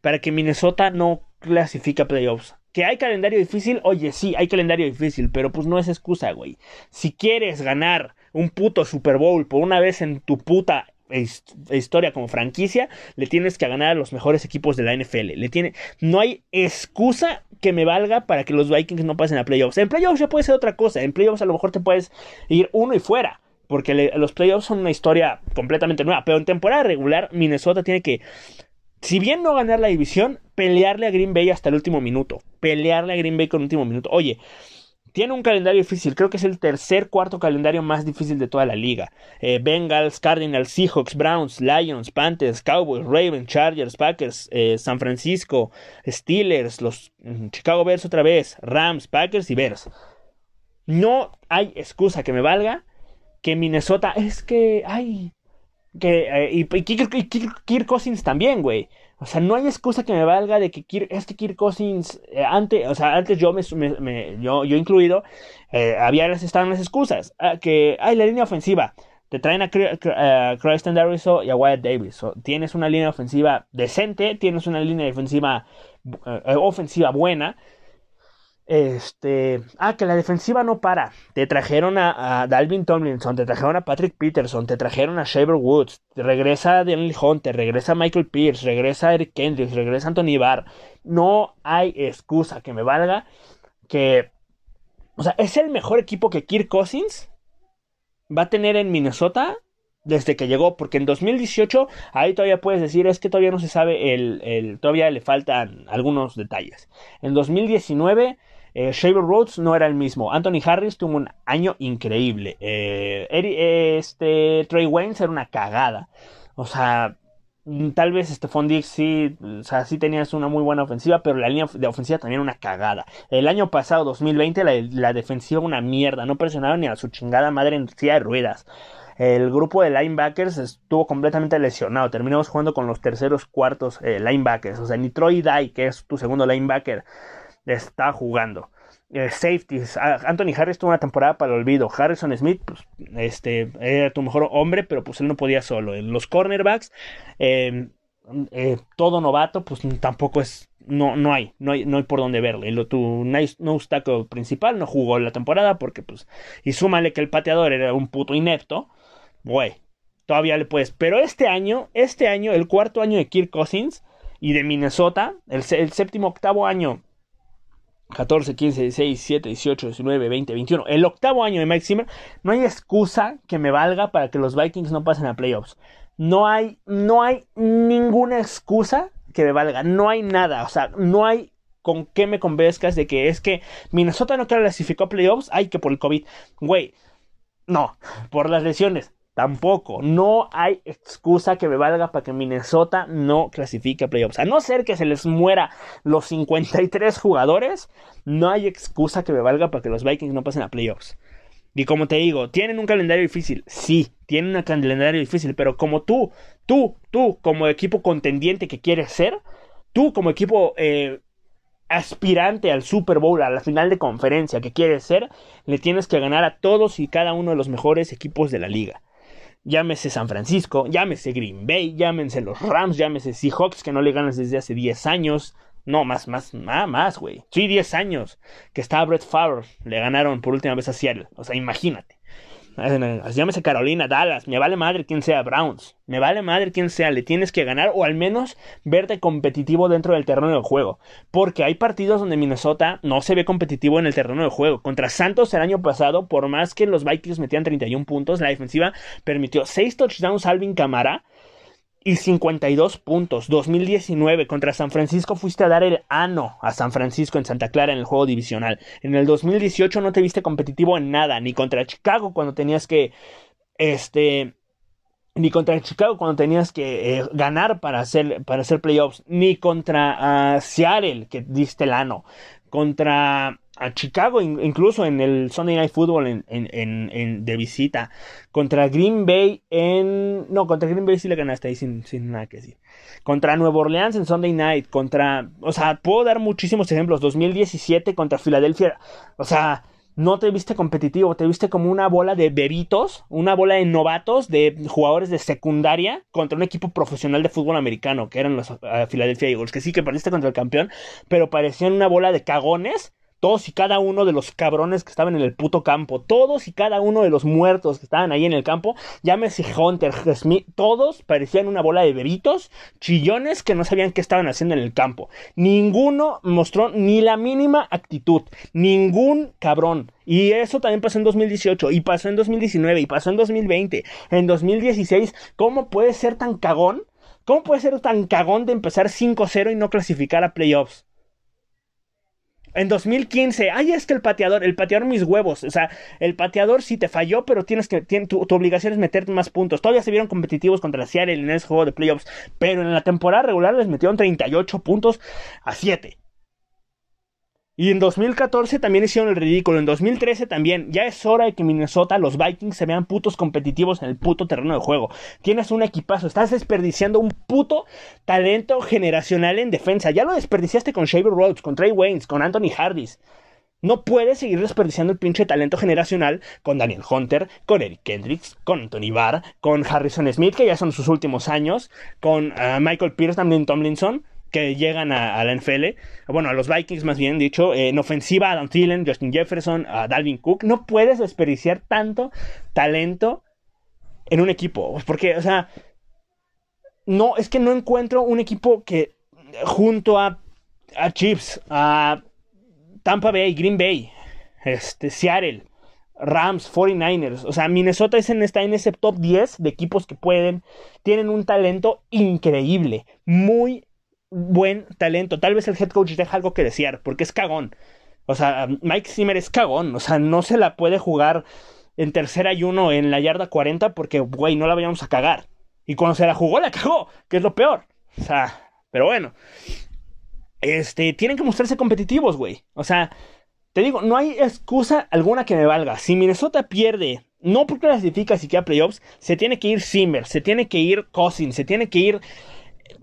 para que Minnesota no clasifique a playoffs. Que hay calendario difícil, oye, sí, hay calendario difícil, pero pues no es excusa, güey. Si quieres ganar un puto Super Bowl por una vez en tu puta historia como franquicia, le tienes que ganar a los mejores equipos de la NFL. Le tiene, no hay excusa que me valga para que los Vikings no pasen a playoffs. En playoffs ya puede ser otra cosa. En playoffs a lo mejor te puedes ir uno y fuera. Porque los playoffs son una historia completamente nueva. Pero en temporada regular, Minnesota tiene que si bien no ganar la división, pelearle a Green Bay hasta el último minuto. Pelearle a Green Bay con el último minuto. Oye, tiene un calendario difícil, creo que es el tercer, cuarto calendario más difícil de toda la liga. Eh, Bengals, Cardinals, Seahawks, Browns, Lions, Panthers, Cowboys, Ravens, Chargers, Packers, eh, San Francisco, Steelers, los mm, Chicago Bears otra vez, Rams, Packers y Bears. No hay excusa que me valga que Minnesota es que, ay, que, eh, y, Kirk, Cousins también, güey. O sea, no hay excusa que me valga de que Kirk, este Kirk Cousins, eh, antes, o sea, antes yo me, yo, yo incluido, eh, había las, estaban las excusas. Ah, que hay la línea ofensiva. Te traen a, Christian Darriso y a Wyatt Davis. tienes una línea ofensiva decente, tienes una línea defensiva ofensiva buena. Este, ah, que la defensiva no para. Te trajeron a, Dalvin Tomlinson, te trajeron a Patrick Peterson, te trajeron a Shaver Woods, regresa Daniel Hunter, regresa Michael Pierce, regresa Eric Kendricks, regresa Anthony Barr. No hay excusa que me valga que, o sea, es el mejor equipo que Kirk Cousins va a tener en Minnesota desde que llegó, porque en 2018 ahí todavía puedes decir es que todavía no se sabe el, el todavía le faltan algunos detalles. En 2019 eh, Shaver Rhodes no era el mismo. Anthony Harris tuvo un año increíble. Eh, este Trey Waynes era una cagada. O sea, mm, tal vez Stephon Diggs sí, o sea, sí tenías una muy buena ofensiva, pero la línea de ofensiva también una cagada. El año pasado, 2020, la, la defensiva una mierda. No presionaron ni a su chingada madre en silla de ruedas. El grupo de linebackers estuvo completamente lesionado. Terminamos jugando con los terceros cuartos eh, linebackers. O sea, ni Troy Dye, que es tu segundo linebacker, está jugando. Eh, safeties. Anthony Harris tuvo una temporada para el olvido. Harrison Smith, pues, este, era tu mejor hombre, pero pues él no podía solo. Los cornerbacks, em, eh, todo novato, pues tampoco es. No, no hay, no hay, no hay por dónde verle. Lo, tu no obstáculo principal no jugó la temporada porque, pues, y súmale que el pateador era un puto inepto, güey, todavía le puedes. Pero este año, este año, el cuarto año de Kirk Cousins y de Minnesota, el séptimo, octavo año 14, 15, 16, 17, 18, 19, 20, 21. El octavo año de Mike Zimmer. No hay excusa que me valga para que los Vikings no pasen a playoffs. No hay, no hay ninguna excusa que me valga. No hay nada. O sea, no hay con qué me convenzcas de que es que Minnesota no clasificó a playoffs. Ay, que por el COVID. Güey, no. Por las lesiones. Tampoco, no hay excusa que me valga para que Minnesota no clasifique a playoffs. A no ser que se les muera los 53 jugadores, no hay excusa que me valga para que los Vikings no pasen a playoffs. Y como te digo, tienen un calendario difícil. Sí, tienen un calendario difícil, pero como tú, tú, tú, como equipo contendiente que quieres ser, tú como equipo eh, aspirante al Super Bowl, a la final de conferencia que quieres ser, le tienes que ganar a todos y cada uno de los mejores equipos de la liga llámese San Francisco, llámese Green Bay, llámense los Rams, llámese Seahawks que no le ganas desde hace 10 años. No, más, más, más, más, güey. Sí, 10 años que estaba Brett Favre, le ganaron por última vez a Seattle. O sea, imagínate. Llámese Carolina, Dallas, me vale madre quien sea, Browns, me vale madre quien sea, le tienes que ganar o al menos verte competitivo dentro del terreno de juego. Porque hay partidos donde Minnesota no se ve competitivo en el terreno de juego. Contra Santos el año pasado, por más que los Vikings metían 31 puntos, la defensiva permitió 6 touchdowns Alvin Camara y 52 puntos. 2019 contra San Francisco fuiste a dar el ano a San Francisco en Santa Clara en el juego divisional. En el 2018 no te viste competitivo en nada, ni contra Chicago cuando tenías que este ni contra Chicago cuando tenías que eh, ganar para hacer para hacer playoffs, ni contra uh, Seattle que diste el ano, contra a Chicago, incluso en el Sunday Night Football en, en, de visita. Contra Green Bay en. No, contra Green Bay sí le ganaste ahí sin, sin nada que decir. Contra Nueva Orleans en Sunday Night. Contra. O sea, puedo dar muchísimos ejemplos. 2017 contra Filadelfia. O sea, no te viste competitivo, te viste como una bola de bebitos, una bola de novatos, de jugadores de secundaria contra un equipo profesional de fútbol americano, que eran los uh, Philadelphia Eagles, que sí que pareciste contra el campeón, pero parecían una bola de cagones todos y cada uno de los cabrones que estaban en el puto campo, todos y cada uno de los muertos que estaban ahí en el campo, llámese Hunter, Smith, todos parecían una bola de bebitos, chillones que no sabían qué estaban haciendo en el campo. Ninguno mostró ni la mínima actitud, ningún cabrón. Y eso también pasó en 2018, y pasó en 2019, y pasó en 2020, en 2016. ¿Cómo puede ser tan cagón? ¿Cómo puede ser tan cagón de empezar 5-0 y no clasificar a playoffs? En 2015, ay, es que el pateador, el pateador mis huevos, o sea, el pateador sí te falló, pero tienes que, tu, obligación es meterte más puntos. Todavía se vieron competitivos contra Seattle en ese juego de playoffs, pero en la temporada regular les metieron 38 puntos a 7. Y en 2014 también hicieron el ridículo. En 2013 también. Ya es hora de que Minnesota, los Vikings, se vean putos competitivos en el puto terreno de juego. Tienes un equipazo. Estás desperdiciando un puto talento generacional en defensa. Ya lo desperdiciaste con Shaver Rhodes, con Trey Waynes, con Anthony Hardis. No puedes seguir desperdiciando el pinche talento generacional con Daniel Hunter, con Eric Kendricks, con Anthony Barr, con Harrison Smith, que ya son sus últimos años, con ah, Michael Pierce, también Tomlinson que llegan a, la NFL, bueno, a los Vikings más bien dicho, en ofensiva Adam Thielen, Justin Jefferson, a Dalvin Cook, no puedes desperdiciar tanto talento en un equipo, porque, o sea, no, es que no encuentro un equipo que junto a, a Chiefs, a Tampa Bay, Green Bay, este, Seattle, Rams, 49ers, o sea, Minnesota está en ese top 10 de equipos que pueden, tienen un talento increíble, muy buen talento. Tal vez el head coach deja algo que desear, porque es cagón. O sea, Mike Zimmer es cagón. O sea, no se la puede jugar en tercera y uno en la yarda 40 porque, güey, no la vayamos a cagar. Y cuando se la jugó, la cagó, que es lo peor. O sea, pero bueno. Este, tienen que mostrarse competitivos, güey. O sea, te digo, no hay excusa alguna que me valga. Si Minnesota pierde, no porque clasifica siquiera playoffs, se tiene que ir Zimmer, se tiene que ir Cousin, se tiene que ir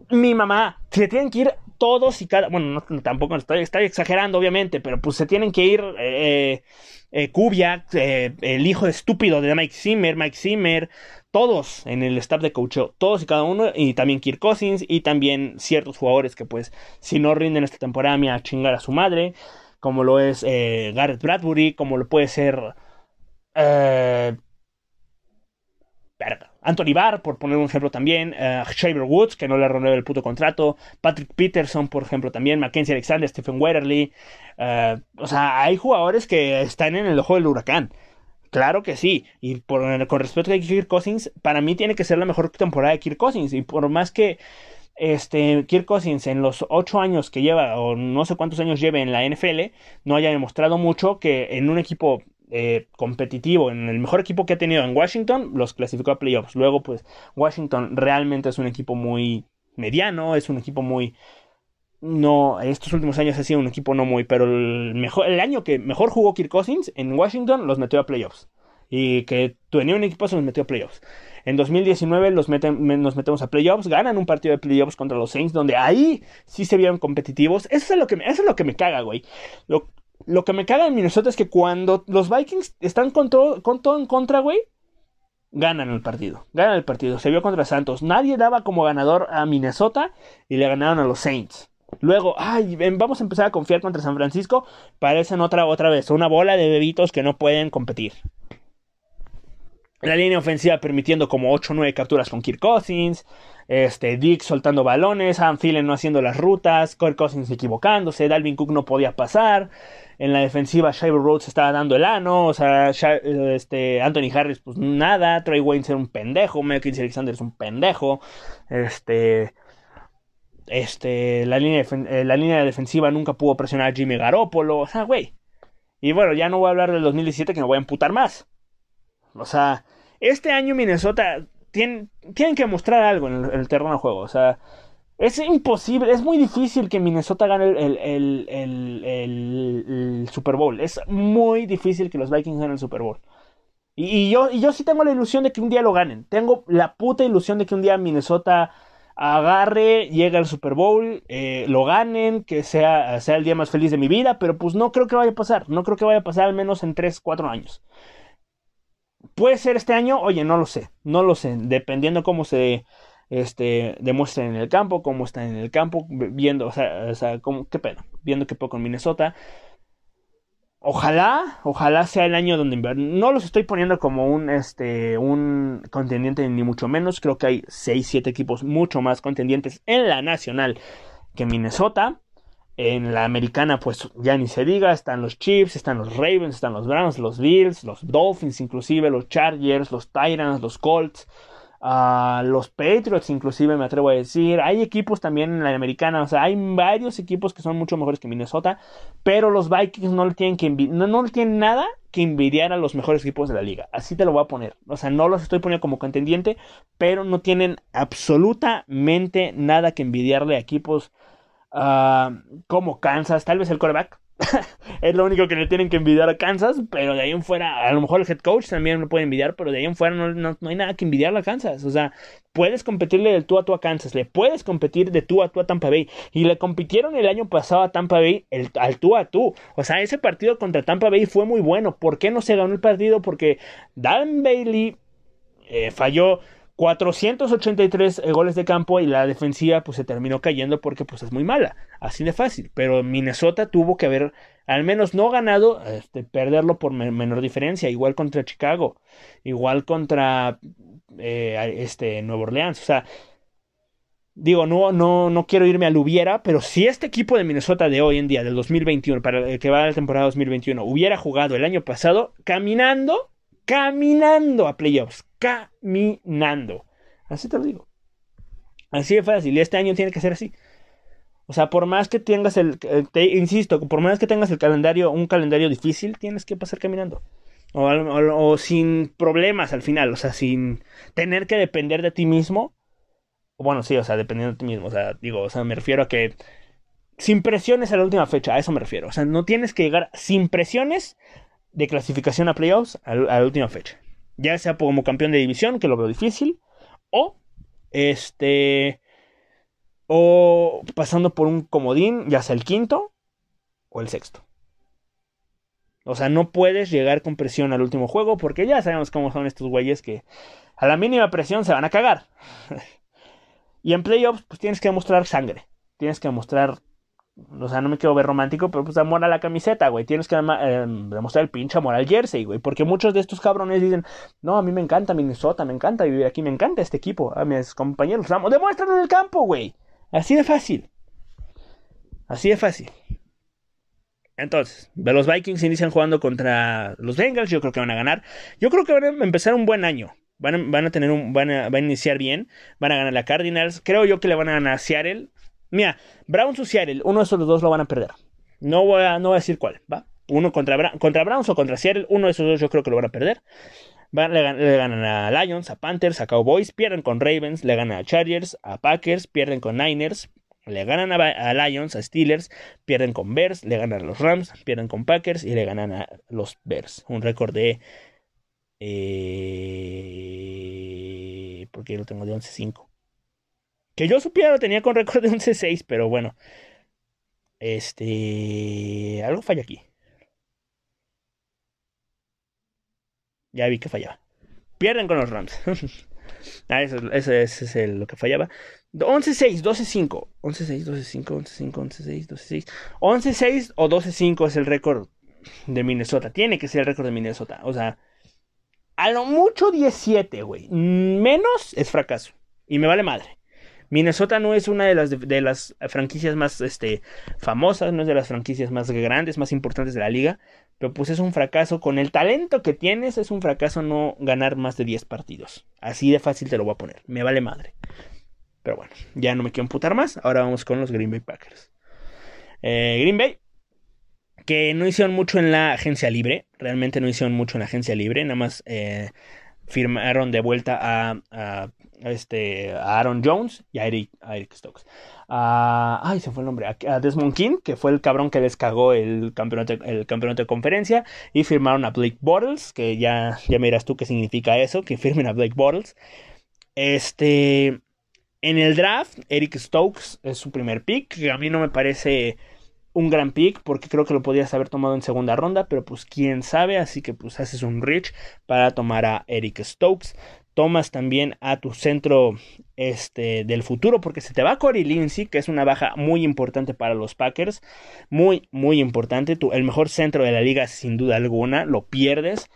mi mamá, se tienen que ir todos y cada, bueno, no, tampoco estoy, estoy, exagerando obviamente, pero pues se tienen que ir eh, eh, Kubiak, eh, el hijo estúpido de Mike Zimmer, Mike Zimmer, todos en el staff de coach, todos y cada uno, y también Kirk Cousins, y también ciertos jugadores que pues si no rinden esta temporada me a chingar a su madre, como lo es eh, Garrett Bradbury, como lo puede ser... Eh, verga, Anthony Barr, por poner un ejemplo también, uh, Shaver Woods, que no le renueva el puto contrato, Patrick Peterson, por ejemplo, también, Mackenzie Alexander, Stephen Wetterly. Uh, o sea, hay jugadores que están en el ojo del huracán. Claro que sí. Y con respecto a Kirk Cousins, para mí tiene que ser la mejor temporada de Kirk Cousins. Y por más que este, Kirk Cousins en los ocho años que lleva, o no sé cuántos años lleve en la NFL, no haya demostrado mucho que en un equipo eh, competitivo, en el mejor equipo que ha tenido en Washington, los clasificó a playoffs. Luego, pues, Washington realmente es un equipo muy mediano, es un equipo muy. No, estos últimos años ha sido un equipo no muy, pero el, mejor, el año que mejor jugó Kirk Cousins en Washington los metió a playoffs. Y que tenía un equipo se los metió a playoffs. En 2019 los nos metemos a playoffs, ganan un partido de playoffs contra los Saints, donde ahí sí se vieron competitivos. Eso es lo que me, eso es lo que me caga, güey. Lo, lo que me caga en Minnesota es que cuando los Vikings están con todo, en contra, güey, ganan el partido. Ganan el partido. Se vio contra Santos. Nadie daba como ganador a Minnesota y le ganaron a los Saints. Luego, ay, vamos a empezar a confiar contra San Francisco. Parecen otra, otra vez, una bola de bebitos que no pueden competir. La línea ofensiva permitiendo como 8 o 9 capturas con Kirk Cousins. Este, Dick soltando balones. Adam Thielen no haciendo las rutas. Kirk Cousins equivocándose. Dalvin Cook no podía pasar. En la defensiva, Shiver Rhodes estaba dando el ano. O sea, este, Anthony Harris, pues nada. Trey Wayne era un pendejo. Michael Alexander es un pendejo. Este. Este. La línea, eh, la línea defensiva nunca pudo presionar a Jimmy Garoppolo. O sea, güey. Y bueno, ya no voy a hablar del 2017 que me voy a emputar más. O sea, este año Minnesota tienen, tienen que mostrar algo en el, terreno de juego. O sea, es imposible, es muy difícil que Minnesota gane el, Super Bowl. Es muy difícil que los Vikings ganen el Super Bowl. Y, yo, y yo sí tengo la ilusión de que un día lo ganen. Tengo la puta ilusión de que un día Minnesota agarre, llegue al Super Bowl, eh, lo ganen, que sea, sea el día más feliz de mi vida, pero pues no creo que vaya a pasar. No creo que vaya a pasar al menos en 3, 4 años. ¿Puede ser este año? Oye, no lo sé. No lo sé. Dependiendo cómo se este, demuestre en el campo, cómo está en el campo, viendo, o sea, o sea qué pena, viendo qué poco en Minnesota. Ojalá, ojalá sea el año donde no los estoy poniendo como un este un contendiente ni mucho menos, creo que hay 6 7 equipos mucho más contendientes en la nacional que Minnesota. En la americana, pues ya ni se diga, están los Chiefs, están los Ravens, están los Browns, los Bills, los Dolphins, inclusive los Chargers, los Titans, los Colts, uh, los Patriots, inclusive me atrevo a decir. Hay equipos también en la americana, o sea, hay varios equipos que son mucho mejores que Minnesota, pero los Vikings no le tienen, que no, no tienen nada que envidiar a los mejores equipos de la liga. Así te lo voy a poner. O sea, no los estoy poniendo como contendiente, pero no tienen absolutamente nada que envidiarle a equipos Ah, como Kansas, tal vez el coreback. [LAUGHS] es lo único que le tienen que envidiar a Kansas, pero de ahí en fuera, a lo mejor el head coach también lo puede envidiar, pero de ahí en fuera no, hay nada que envidiar a Kansas. O sea, puedes competirle del tú a tú a Kansas, le puedes competir de tú a tú a Tampa Bay. Y le compitieron el año pasado a Tampa Bay el, al tú a tú. O sea, ese partido contra Tampa Bay fue muy bueno. ¿Por qué no se ganó el partido? Porque Dan Bailey eh, falló 483 eh, goles de campo y la defensiva pues se terminó cayendo porque pues es muy mala, así de fácil, pero Minnesota tuvo que haber al menos no ganado, este, perderlo por menor diferencia, igual contra Chicago, igual contra eh, este Nueva Orleans, o sea, digo, no, no, no quiero irme al hubiera, pero si este equipo de Minnesota de hoy en día, del 2021, para el que va a la temporada 2021, hubiera jugado el año pasado, caminando, caminando a playoffs, caminando. Así te lo digo. Así de fácil. Y este año tiene que ser así. O sea, por más que tengas el, insisto, por más que tengas el calendario, un calendario difícil, tienes que pasar caminando. O, sin problemas al final, o sea, sin tener que depender de ti mismo. Bueno, sí, o sea, dependiendo de ti mismo. O sea, digo, o sea, me refiero a que sin presiones a la última fecha, a eso me refiero. O sea, no tienes que llegar sin presiones de clasificación a playoffs a la última fecha ya sea como campeón de división, que lo veo difícil, o este o pasando por un comodín, ya sea el quinto o el sexto. O sea, no puedes llegar con presión al último juego porque ya sabemos cómo son estos güeyes que a la mínima presión se van a cagar. [LAUGHS] y en playoffs pues tienes que demostrar sangre, tienes que demostrar o sea, no me quiero ver romántico, pero pues amor a la camiseta, güey. Tienes que eh, demostrar el pinche amor al jersey, güey. Porque muchos de estos cabrones dicen, no, a mí me encanta Minnesota, me encanta vivir aquí, me encanta este equipo, a mis compañeros. Vamos, demuéstralo en el campo, güey. Así de fácil. Así de fácil. Entonces, los Vikings inician jugando contra los Bengals. Yo creo que van a ganar. Yo creo que van a empezar un buen año. Van a, tener un, van a, van a iniciar bien. Van a ganar la Cardinals. Creo yo que le van a ganar a Seattle. Mira, Browns o Seattle, uno de esos dos lo van a perder. No voy a, no decir cuál, ¿va? Uno contra, contra Browns o contra Seattle, uno de esos dos yo creo que lo van a perder. le, ganan a Lions, a Panthers, a Cowboys, pierden con Ravens, le ganan a Chargers, a Packers, pierden con Niners, le ganan a, Lions, a Steelers, pierden con Bears, le ganan a los Rams, pierden con Packers y le ganan a los Bears. Un récord de... Eh, porque lo tengo de 11-5. Que yo supiera lo tenía con récord de 11-6, pero bueno. Este. Algo falla aquí. Ya vi que fallaba. Pierden con los Rams. [LAUGHS] ah, eso, es lo que fallaba. 11-6, 12-5. 11-6, 12-5, 11-5, 11-6, 12-6. 11-6 o 12-5 es el récord de Minnesota. Tiene que ser el récord de Minnesota. O sea, A lo mucho 17, güey. Menos es fracaso. Y me vale madre. Minnesota no es una de las, de, las franquicias más este, famosas, no es de las franquicias más grandes, más importantes de la liga, pero pues es un fracaso. Con el talento que tienes, es un fracaso no ganar más de 10 partidos. Así de fácil te lo voy a poner. Me vale madre. Pero bueno, ya no me quiero emputar más. Ahora vamos con los Green Bay Packers. Eh, Green Bay, que no hicieron mucho en la agencia libre. Realmente no hicieron mucho en la agencia libre. Nada más eh, firmaron de vuelta a este, a Aaron Jones y a Eric, Stokes. ay, se fue el nombre. A, Desmond King, que fue el cabrón que les cagó el campeonato, el campeonato de conferencia. Y firmaron a Blake Bortles, que ya, ya miras tú qué significa eso, que firmen a Blake Bortles. Este, en el draft, Eric Stokes es su primer pick, que a mí no me parece un gran pick porque creo que lo podías haber tomado en segunda ronda, pero pues quién sabe, así que pues haces un rich para tomar a Eric Stokes tomas también a tu centro este, del futuro, porque se te va Corey Lindsey, que es una baja muy importante para los Packers, muy, muy importante, el mejor centro de la liga sin duda alguna, lo pierdes.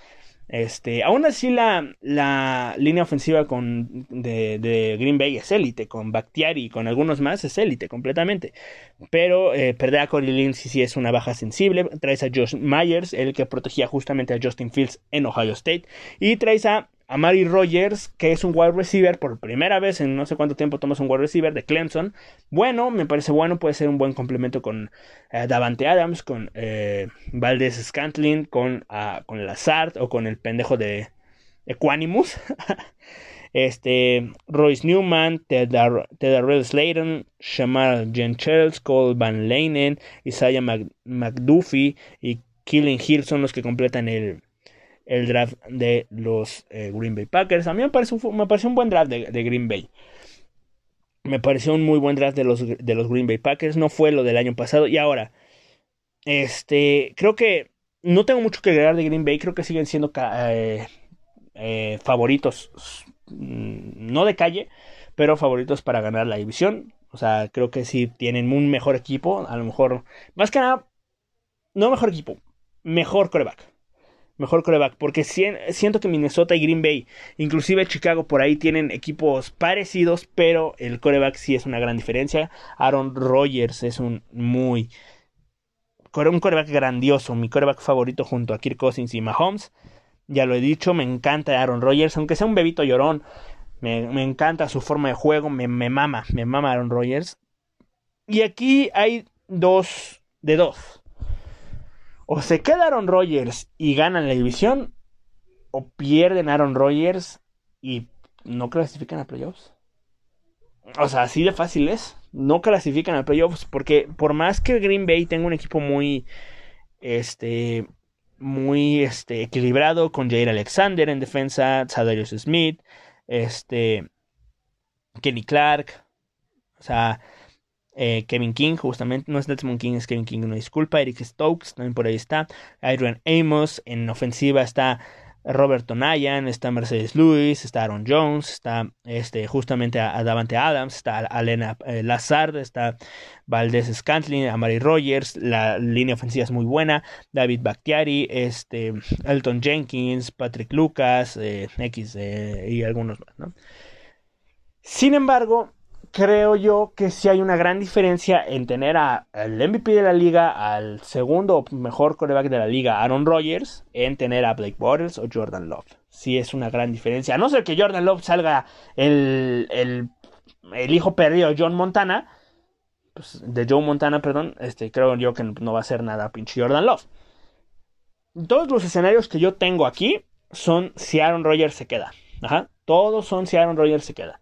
Este, aún así la, la línea ofensiva con, de, Green Bay es élite, con Bakhtiari y con algunos más es élite completamente. Pero eh, perder a Corey Lindsey sí es una baja sensible. Traes a Josh Myers, el que protegía justamente a Justin Fields en Ohio State. Y traes a a Mari Rogers, que es un wide receiver, por primera vez en no sé cuánto tiempo tomas un wide receiver de Clemson. Bueno, me parece bueno, puede ser un buen complemento con eh, Davante Adams, con eh, Valdez Scantling, con, uh, con Lazard o con el pendejo de Equanimus. [LAUGHS] este, Royce Newman, Ted Slayton, Shamar Gentles, Cole Van Leinen, Isaiah McDuffie y Killing Hill son los que completan el el draft de los eh, Green Bay Packers. A mí me pareció, me un buen draft de, Green Bay. Me pareció un muy buen draft de los, de los Green Bay Packers. No fue lo del año pasado. Y ahora, este, creo que no tengo mucho que agregar de Green Bay. Creo que siguen siendo eh, eh, favoritos, mm, no de calle, pero favoritos para ganar la división. O sea, creo que sí tienen un mejor equipo. A lo mejor, más que nada, no mejor equipo, mejor coreback mejor coreback, porque siento que Minnesota y Green Bay, inclusive Chicago por ahí tienen equipos parecidos, pero el coreback sí es una gran diferencia. Aaron Rodgers es un muy un coreback grandioso, mi coreback favorito junto a Kirk Cousins y Mahomes. Ya lo he dicho, me encanta Aaron Rodgers, aunque sea un bebito llorón, me, encanta su forma de juego, me, me mama, me mama Aaron Rodgers. Y aquí hay dos de dos o se queda Aaron Rodgers y ganan la división, o pierden Aaron Rodgers y no clasifican a playoffs. O sea, así de fácil es. No clasifican a playoffs porque por más que Green Bay tenga un equipo muy este muy este equilibrado con Jair Alexander en defensa, Sadarius Smith, este Kenny Clark, o sea, eh, Kevin King, justamente, no es Desmond King, es Kevin King, no disculpa. Eric Stokes, también por ahí está. Adrian Amos, en ofensiva está Robert Tonayan, está Mercedes Lewis, está Aaron Jones, está este, justamente a, Davante Adams, está Alena eh, Lazard, está Valdez Scantling, Amari Rogers, la línea ofensiva es muy buena, David Bakhtiari, este, Elton Jenkins, Patrick Lucas, eh, X y algunos más, ¿no? Sin embargo, creo yo que sí hay una gran diferencia en tener al MVP de la liga, al segundo mejor coreback de la liga, Aaron Rodgers, en tener a Blake Bortles o Jordan Love. Sí es una gran diferencia. A no ser que Jordan Love salga el, el, hijo perdido John Montana, pues, de Joe Montana, perdón, este, creo yo que no va a ser nada pinche Jordan Love. Todos los escenarios que yo tengo aquí son si Aaron Rodgers se queda. Todos son si Aaron Rodgers se queda.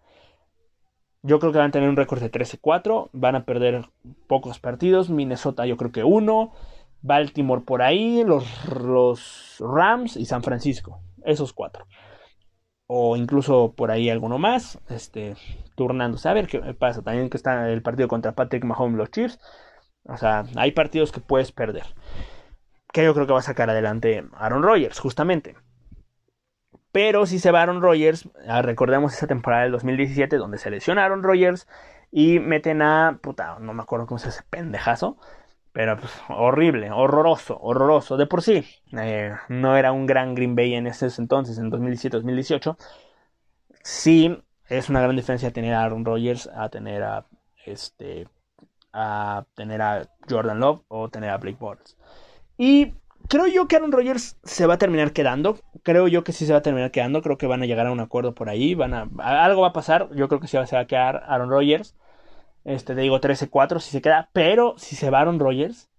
Yo creo que van a tener un récord de 13-4. Van a perder pocos partidos. Minnesota yo creo que uno. Baltimore por ahí. Los, Rams y San Francisco. Esos cuatro. O incluso por ahí alguno más. Este, turnándose. A ver qué pasa. También que está el partido contra Patrick Mahomes los Chiefs. O sea, hay partidos que puedes perder. Que yo creo que va a sacar adelante Aaron Rodgers, justamente. Pero si se va Aaron Rodgers, ah, recordemos esa temporada del 2017 donde se lesionaron Rodgers y meten a, puta, no me acuerdo cómo se ese pendejazo, Pero pues horrible, horroroso, horroroso. De por sí, eh, no era un gran Green Bay en ese entonces, en 2017-2018. Sí, es una gran diferencia tener a Aaron Rodgers a tener a este a tener a Jordan Love o tener a Blake Bortles. Y creo yo que Aaron Rodgers se va a terminar quedando. Creo yo que sí se va a terminar quedando. Creo que van a llegar a un acuerdo por ahí. Van a, algo va a pasar. Yo creo que sí se va a quedar Aaron Rodgers. Este, te digo 13-4 si se queda. Pero si se va Aaron Rodgers.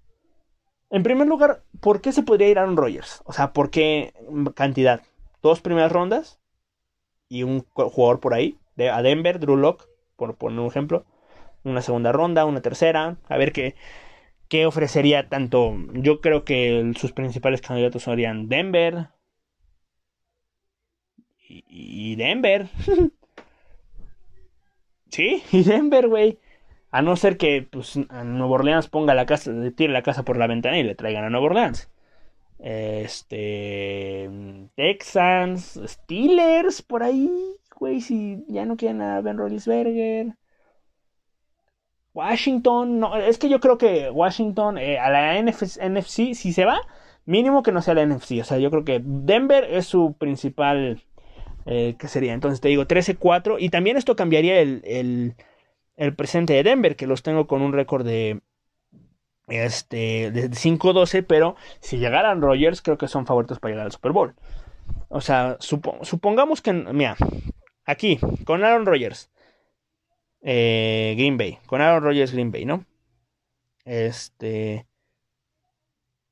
En primer lugar, ¿por qué se podría ir Aaron Rodgers? O sea, ¿por qué cantidad? Dos primeras rondas y un jugador por ahí. De, a Denver, Drew Locke, por poner un ejemplo. Una segunda ronda, una tercera. A ver qué ¿Qué ofrecería tanto? Yo creo que sus principales candidatos serían Denver. Y, Denver. [LAUGHS] sí, y Denver, güey. A no ser que pues, Nuevo Orleans ponga la casa, tire la casa por la ventana y le traigan a Nuevo Orleans. Este. Texans, Steelers, por ahí, güey, si ya no quieren a Ben Roethlisberger. Washington, no, es que yo creo que Washington eh, a la NFC, si se va, mínimo que no sea la NFC. O sea, yo creo que Denver es su principal, eh, ¿qué sería? Entonces te digo 13-4 y también esto cambiaría el, el, presente de Denver, que los tengo con un récord de, este, de 5-12, pero si llegaran Rogers, creo que son favoritos para llegar al Super Bowl. O sea, supongamos que, mira, aquí, con Aaron Rodgers, eh, Green Bay, con Aaron Rodgers Green Bay, ¿no? Este...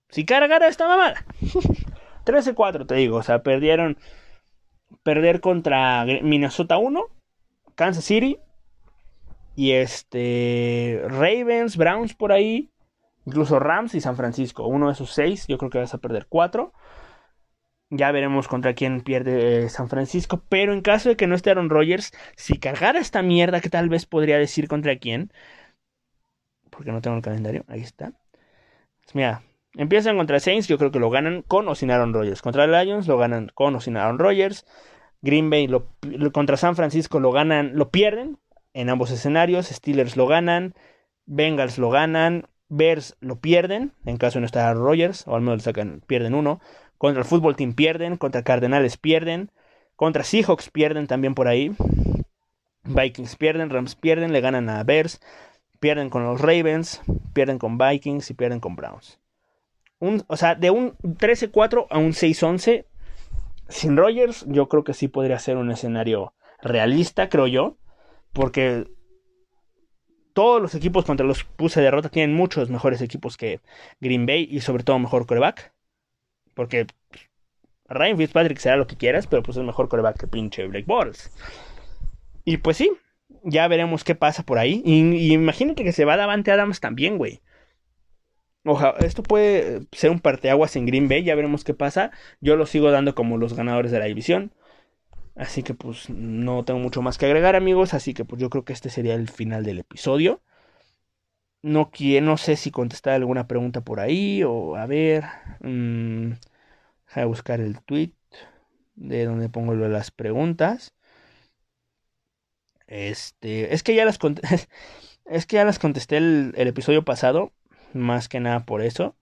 Si cargara esta mamada. [LAUGHS] 13-4, te digo, o sea, perdieron... Perder contra Minnesota 1, Kansas City y este Ravens, Browns por ahí, incluso Rams y San Francisco. Uno de esos seis, yo creo que vas a perder cuatro. Ya veremos contra quién pierde eh, San Francisco. Pero en caso de que no esté Aaron Rodgers, si cargara esta mierda, que tal vez podría decir contra quién. Porque no tengo el calendario. Ahí está. Pues mira, empiezan contra Saints. Yo creo que lo ganan con o sin Aaron Rodgers. Contra Lions lo ganan con o sin Aaron Rodgers. Green Bay lo, contra San Francisco lo ganan, lo pierden en ambos escenarios. Steelers lo ganan. Bengals lo ganan. Bears lo pierden. En caso de no estar Aaron Rodgers. O al menos sacan, pierden uno. Contra el Fútbol Team pierden, contra Cardenales pierden, contra Seahawks pierden también por ahí. Vikings pierden, Rams pierden, le ganan a Bears, pierden con los Ravens, pierden con Vikings y pierden con Browns. Un, o sea, de un 13-4 a un 6-11 sin Rogers, yo creo que sí podría ser un escenario realista, creo yo, porque todos los equipos contra los puse derrota tienen muchos mejores equipos que Green Bay y sobre todo mejor coreback. Porque Ryan Fitzpatrick será lo que quieras, pero pues es mejor coreback que pinche Blake Bortles. Y pues sí, ya veremos qué pasa por ahí. Y, imagínate que se va Davante Adams también, güey. Ojalá, esto puede ser un parteaguas en Green Bay, ya veremos qué pasa. Yo lo sigo dando como los ganadores de la división. Así que pues no tengo mucho más que agregar, amigos. Así que pues yo creo que este sería el final del episodio. No, no sé si contestar alguna pregunta por ahí o a ver. Mmm, a buscar el tweet de donde pongo las preguntas. Este, es que ya las [LAUGHS] es que ya las contesté el, episodio pasado, más que nada por eso.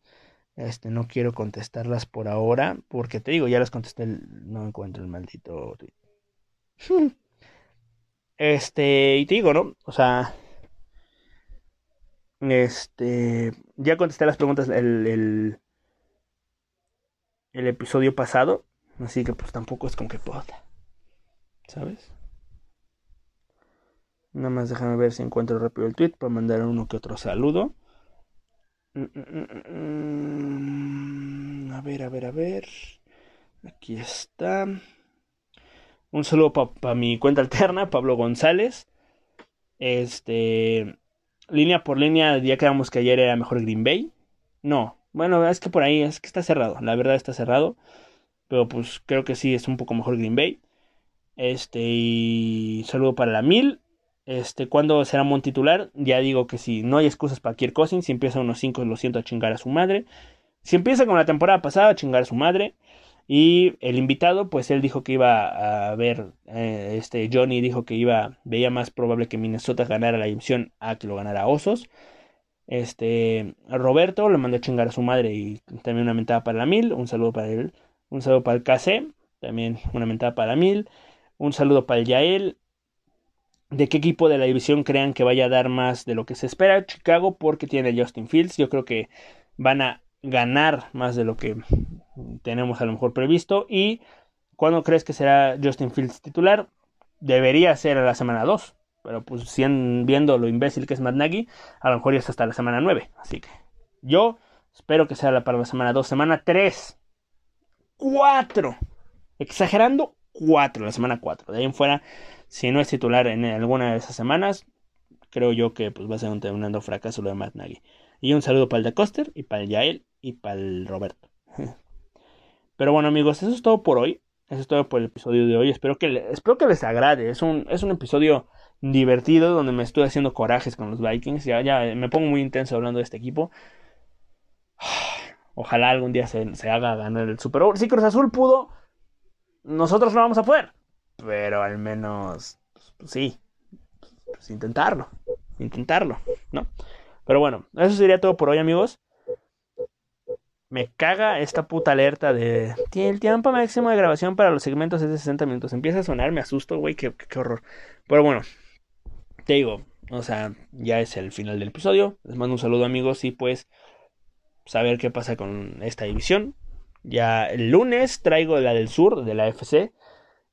Este, no quiero contestarlas por ahora, porque te digo, ya las contesté, no encuentro el maldito tweet. [LAUGHS] Este, y te digo, ¿no? O sea, este, ya contesté las preguntas el, el episodio pasado, así que pues tampoco es como que pueda, ¿sabes? Nada más déjame ver si encuentro rápido el tweet para mandar uno que otro saludo. Mm, mm, mm, a ver, a ver, a ver. Aquí está. Un saludo para mi cuenta alterna, Pablo González. Este línea por línea, ya quedamos que ayer era mejor Green Bay. No, bueno, es que por ahí, es que está cerrado, la verdad está cerrado. Pero pues creo que sí es un poco mejor Green Bay. Este, y saludo para la mil. Este, ¿cuándo será Mon titular? Ya digo que si no hay excusas para Kirk Cousins, si empieza unos 5 lo siento a chingar a su madre. Si empieza con la temporada pasada a chingar a su madre. Y el invitado, pues él dijo que iba a ver, eh, este Johnny dijo que iba, veía más probable que Minnesota ganara la división a que lo ganara Osos. Este, Roberto le mandó a chingar a su madre y también una mentada para la mil. Un saludo para él. Un saludo para el KC. También una mentada para la mil. Un saludo para el Yael. ¿De qué equipo de la división crean que vaya a dar más de lo que se espera? Chicago porque tiene Justin Fields. Yo creo que van a ganar más de lo que tenemos a lo mejor previsto. ¿Y cuándo crees que será Justin Fields titular? Debería ser a la semana 2. Pero pues viendo lo imbécil que es Matt Nagy, a lo mejor ya es hasta la semana 9. Así que yo espero que sea para la semana 2. Semana 3. 4. Exagerando 4. La semana 4. De ahí en fuera, si no es titular en alguna de esas semanas, creo yo que pues, va a ser un tremendo fracaso lo de Matt Nagy. Y un saludo para el de Coster y para el Yael y para el Roberto. [LAUGHS] Pero bueno amigos, eso es todo por hoy. Eso es todo por el episodio de hoy. Espero que, espero que les agrade. Es un, es un episodio divertido donde me estoy haciendo corajes con los Vikings. Ya, ya me pongo muy intenso hablando de este equipo. [SIGHS] Ojalá algún día se, haga ganar el Super Bowl. Si Cruz Azul pudo, nosotros no vamos a poder. Pero al menos, pues sí, pues intentarlo. Intentarlo, ¿no? Pero bueno, eso sería todo por hoy, amigos. Me caga esta puta alerta de. El tiempo máximo de grabación para los segmentos es de 60 minutos. Empieza a sonar, me asusto, güey, qué, qué horror. Pero bueno, te digo, o sea, ya es el final del episodio. Les mando un saludo amigos y pues saber qué pasa con esta división. Ya el lunes traigo la del sur, de la FC.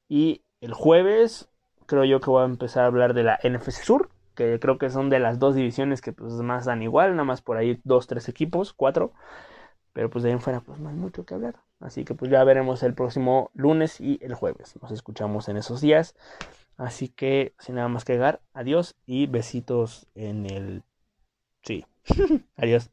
Y el jueves creo yo que voy a empezar a hablar de la NFC Sur. Que creo que son de las dos divisiones que pues más dan igual. Nada más por ahí dos, tres equipos, cuatro. Pero pues de ahí en fuera pues no hay mucho que hablar. Así que pues ya veremos el próximo lunes y el jueves. Nos escuchamos en esos días. Así que, sin nada más que agregar, adiós y besitos en el... Sí, [LAUGHS] adiós.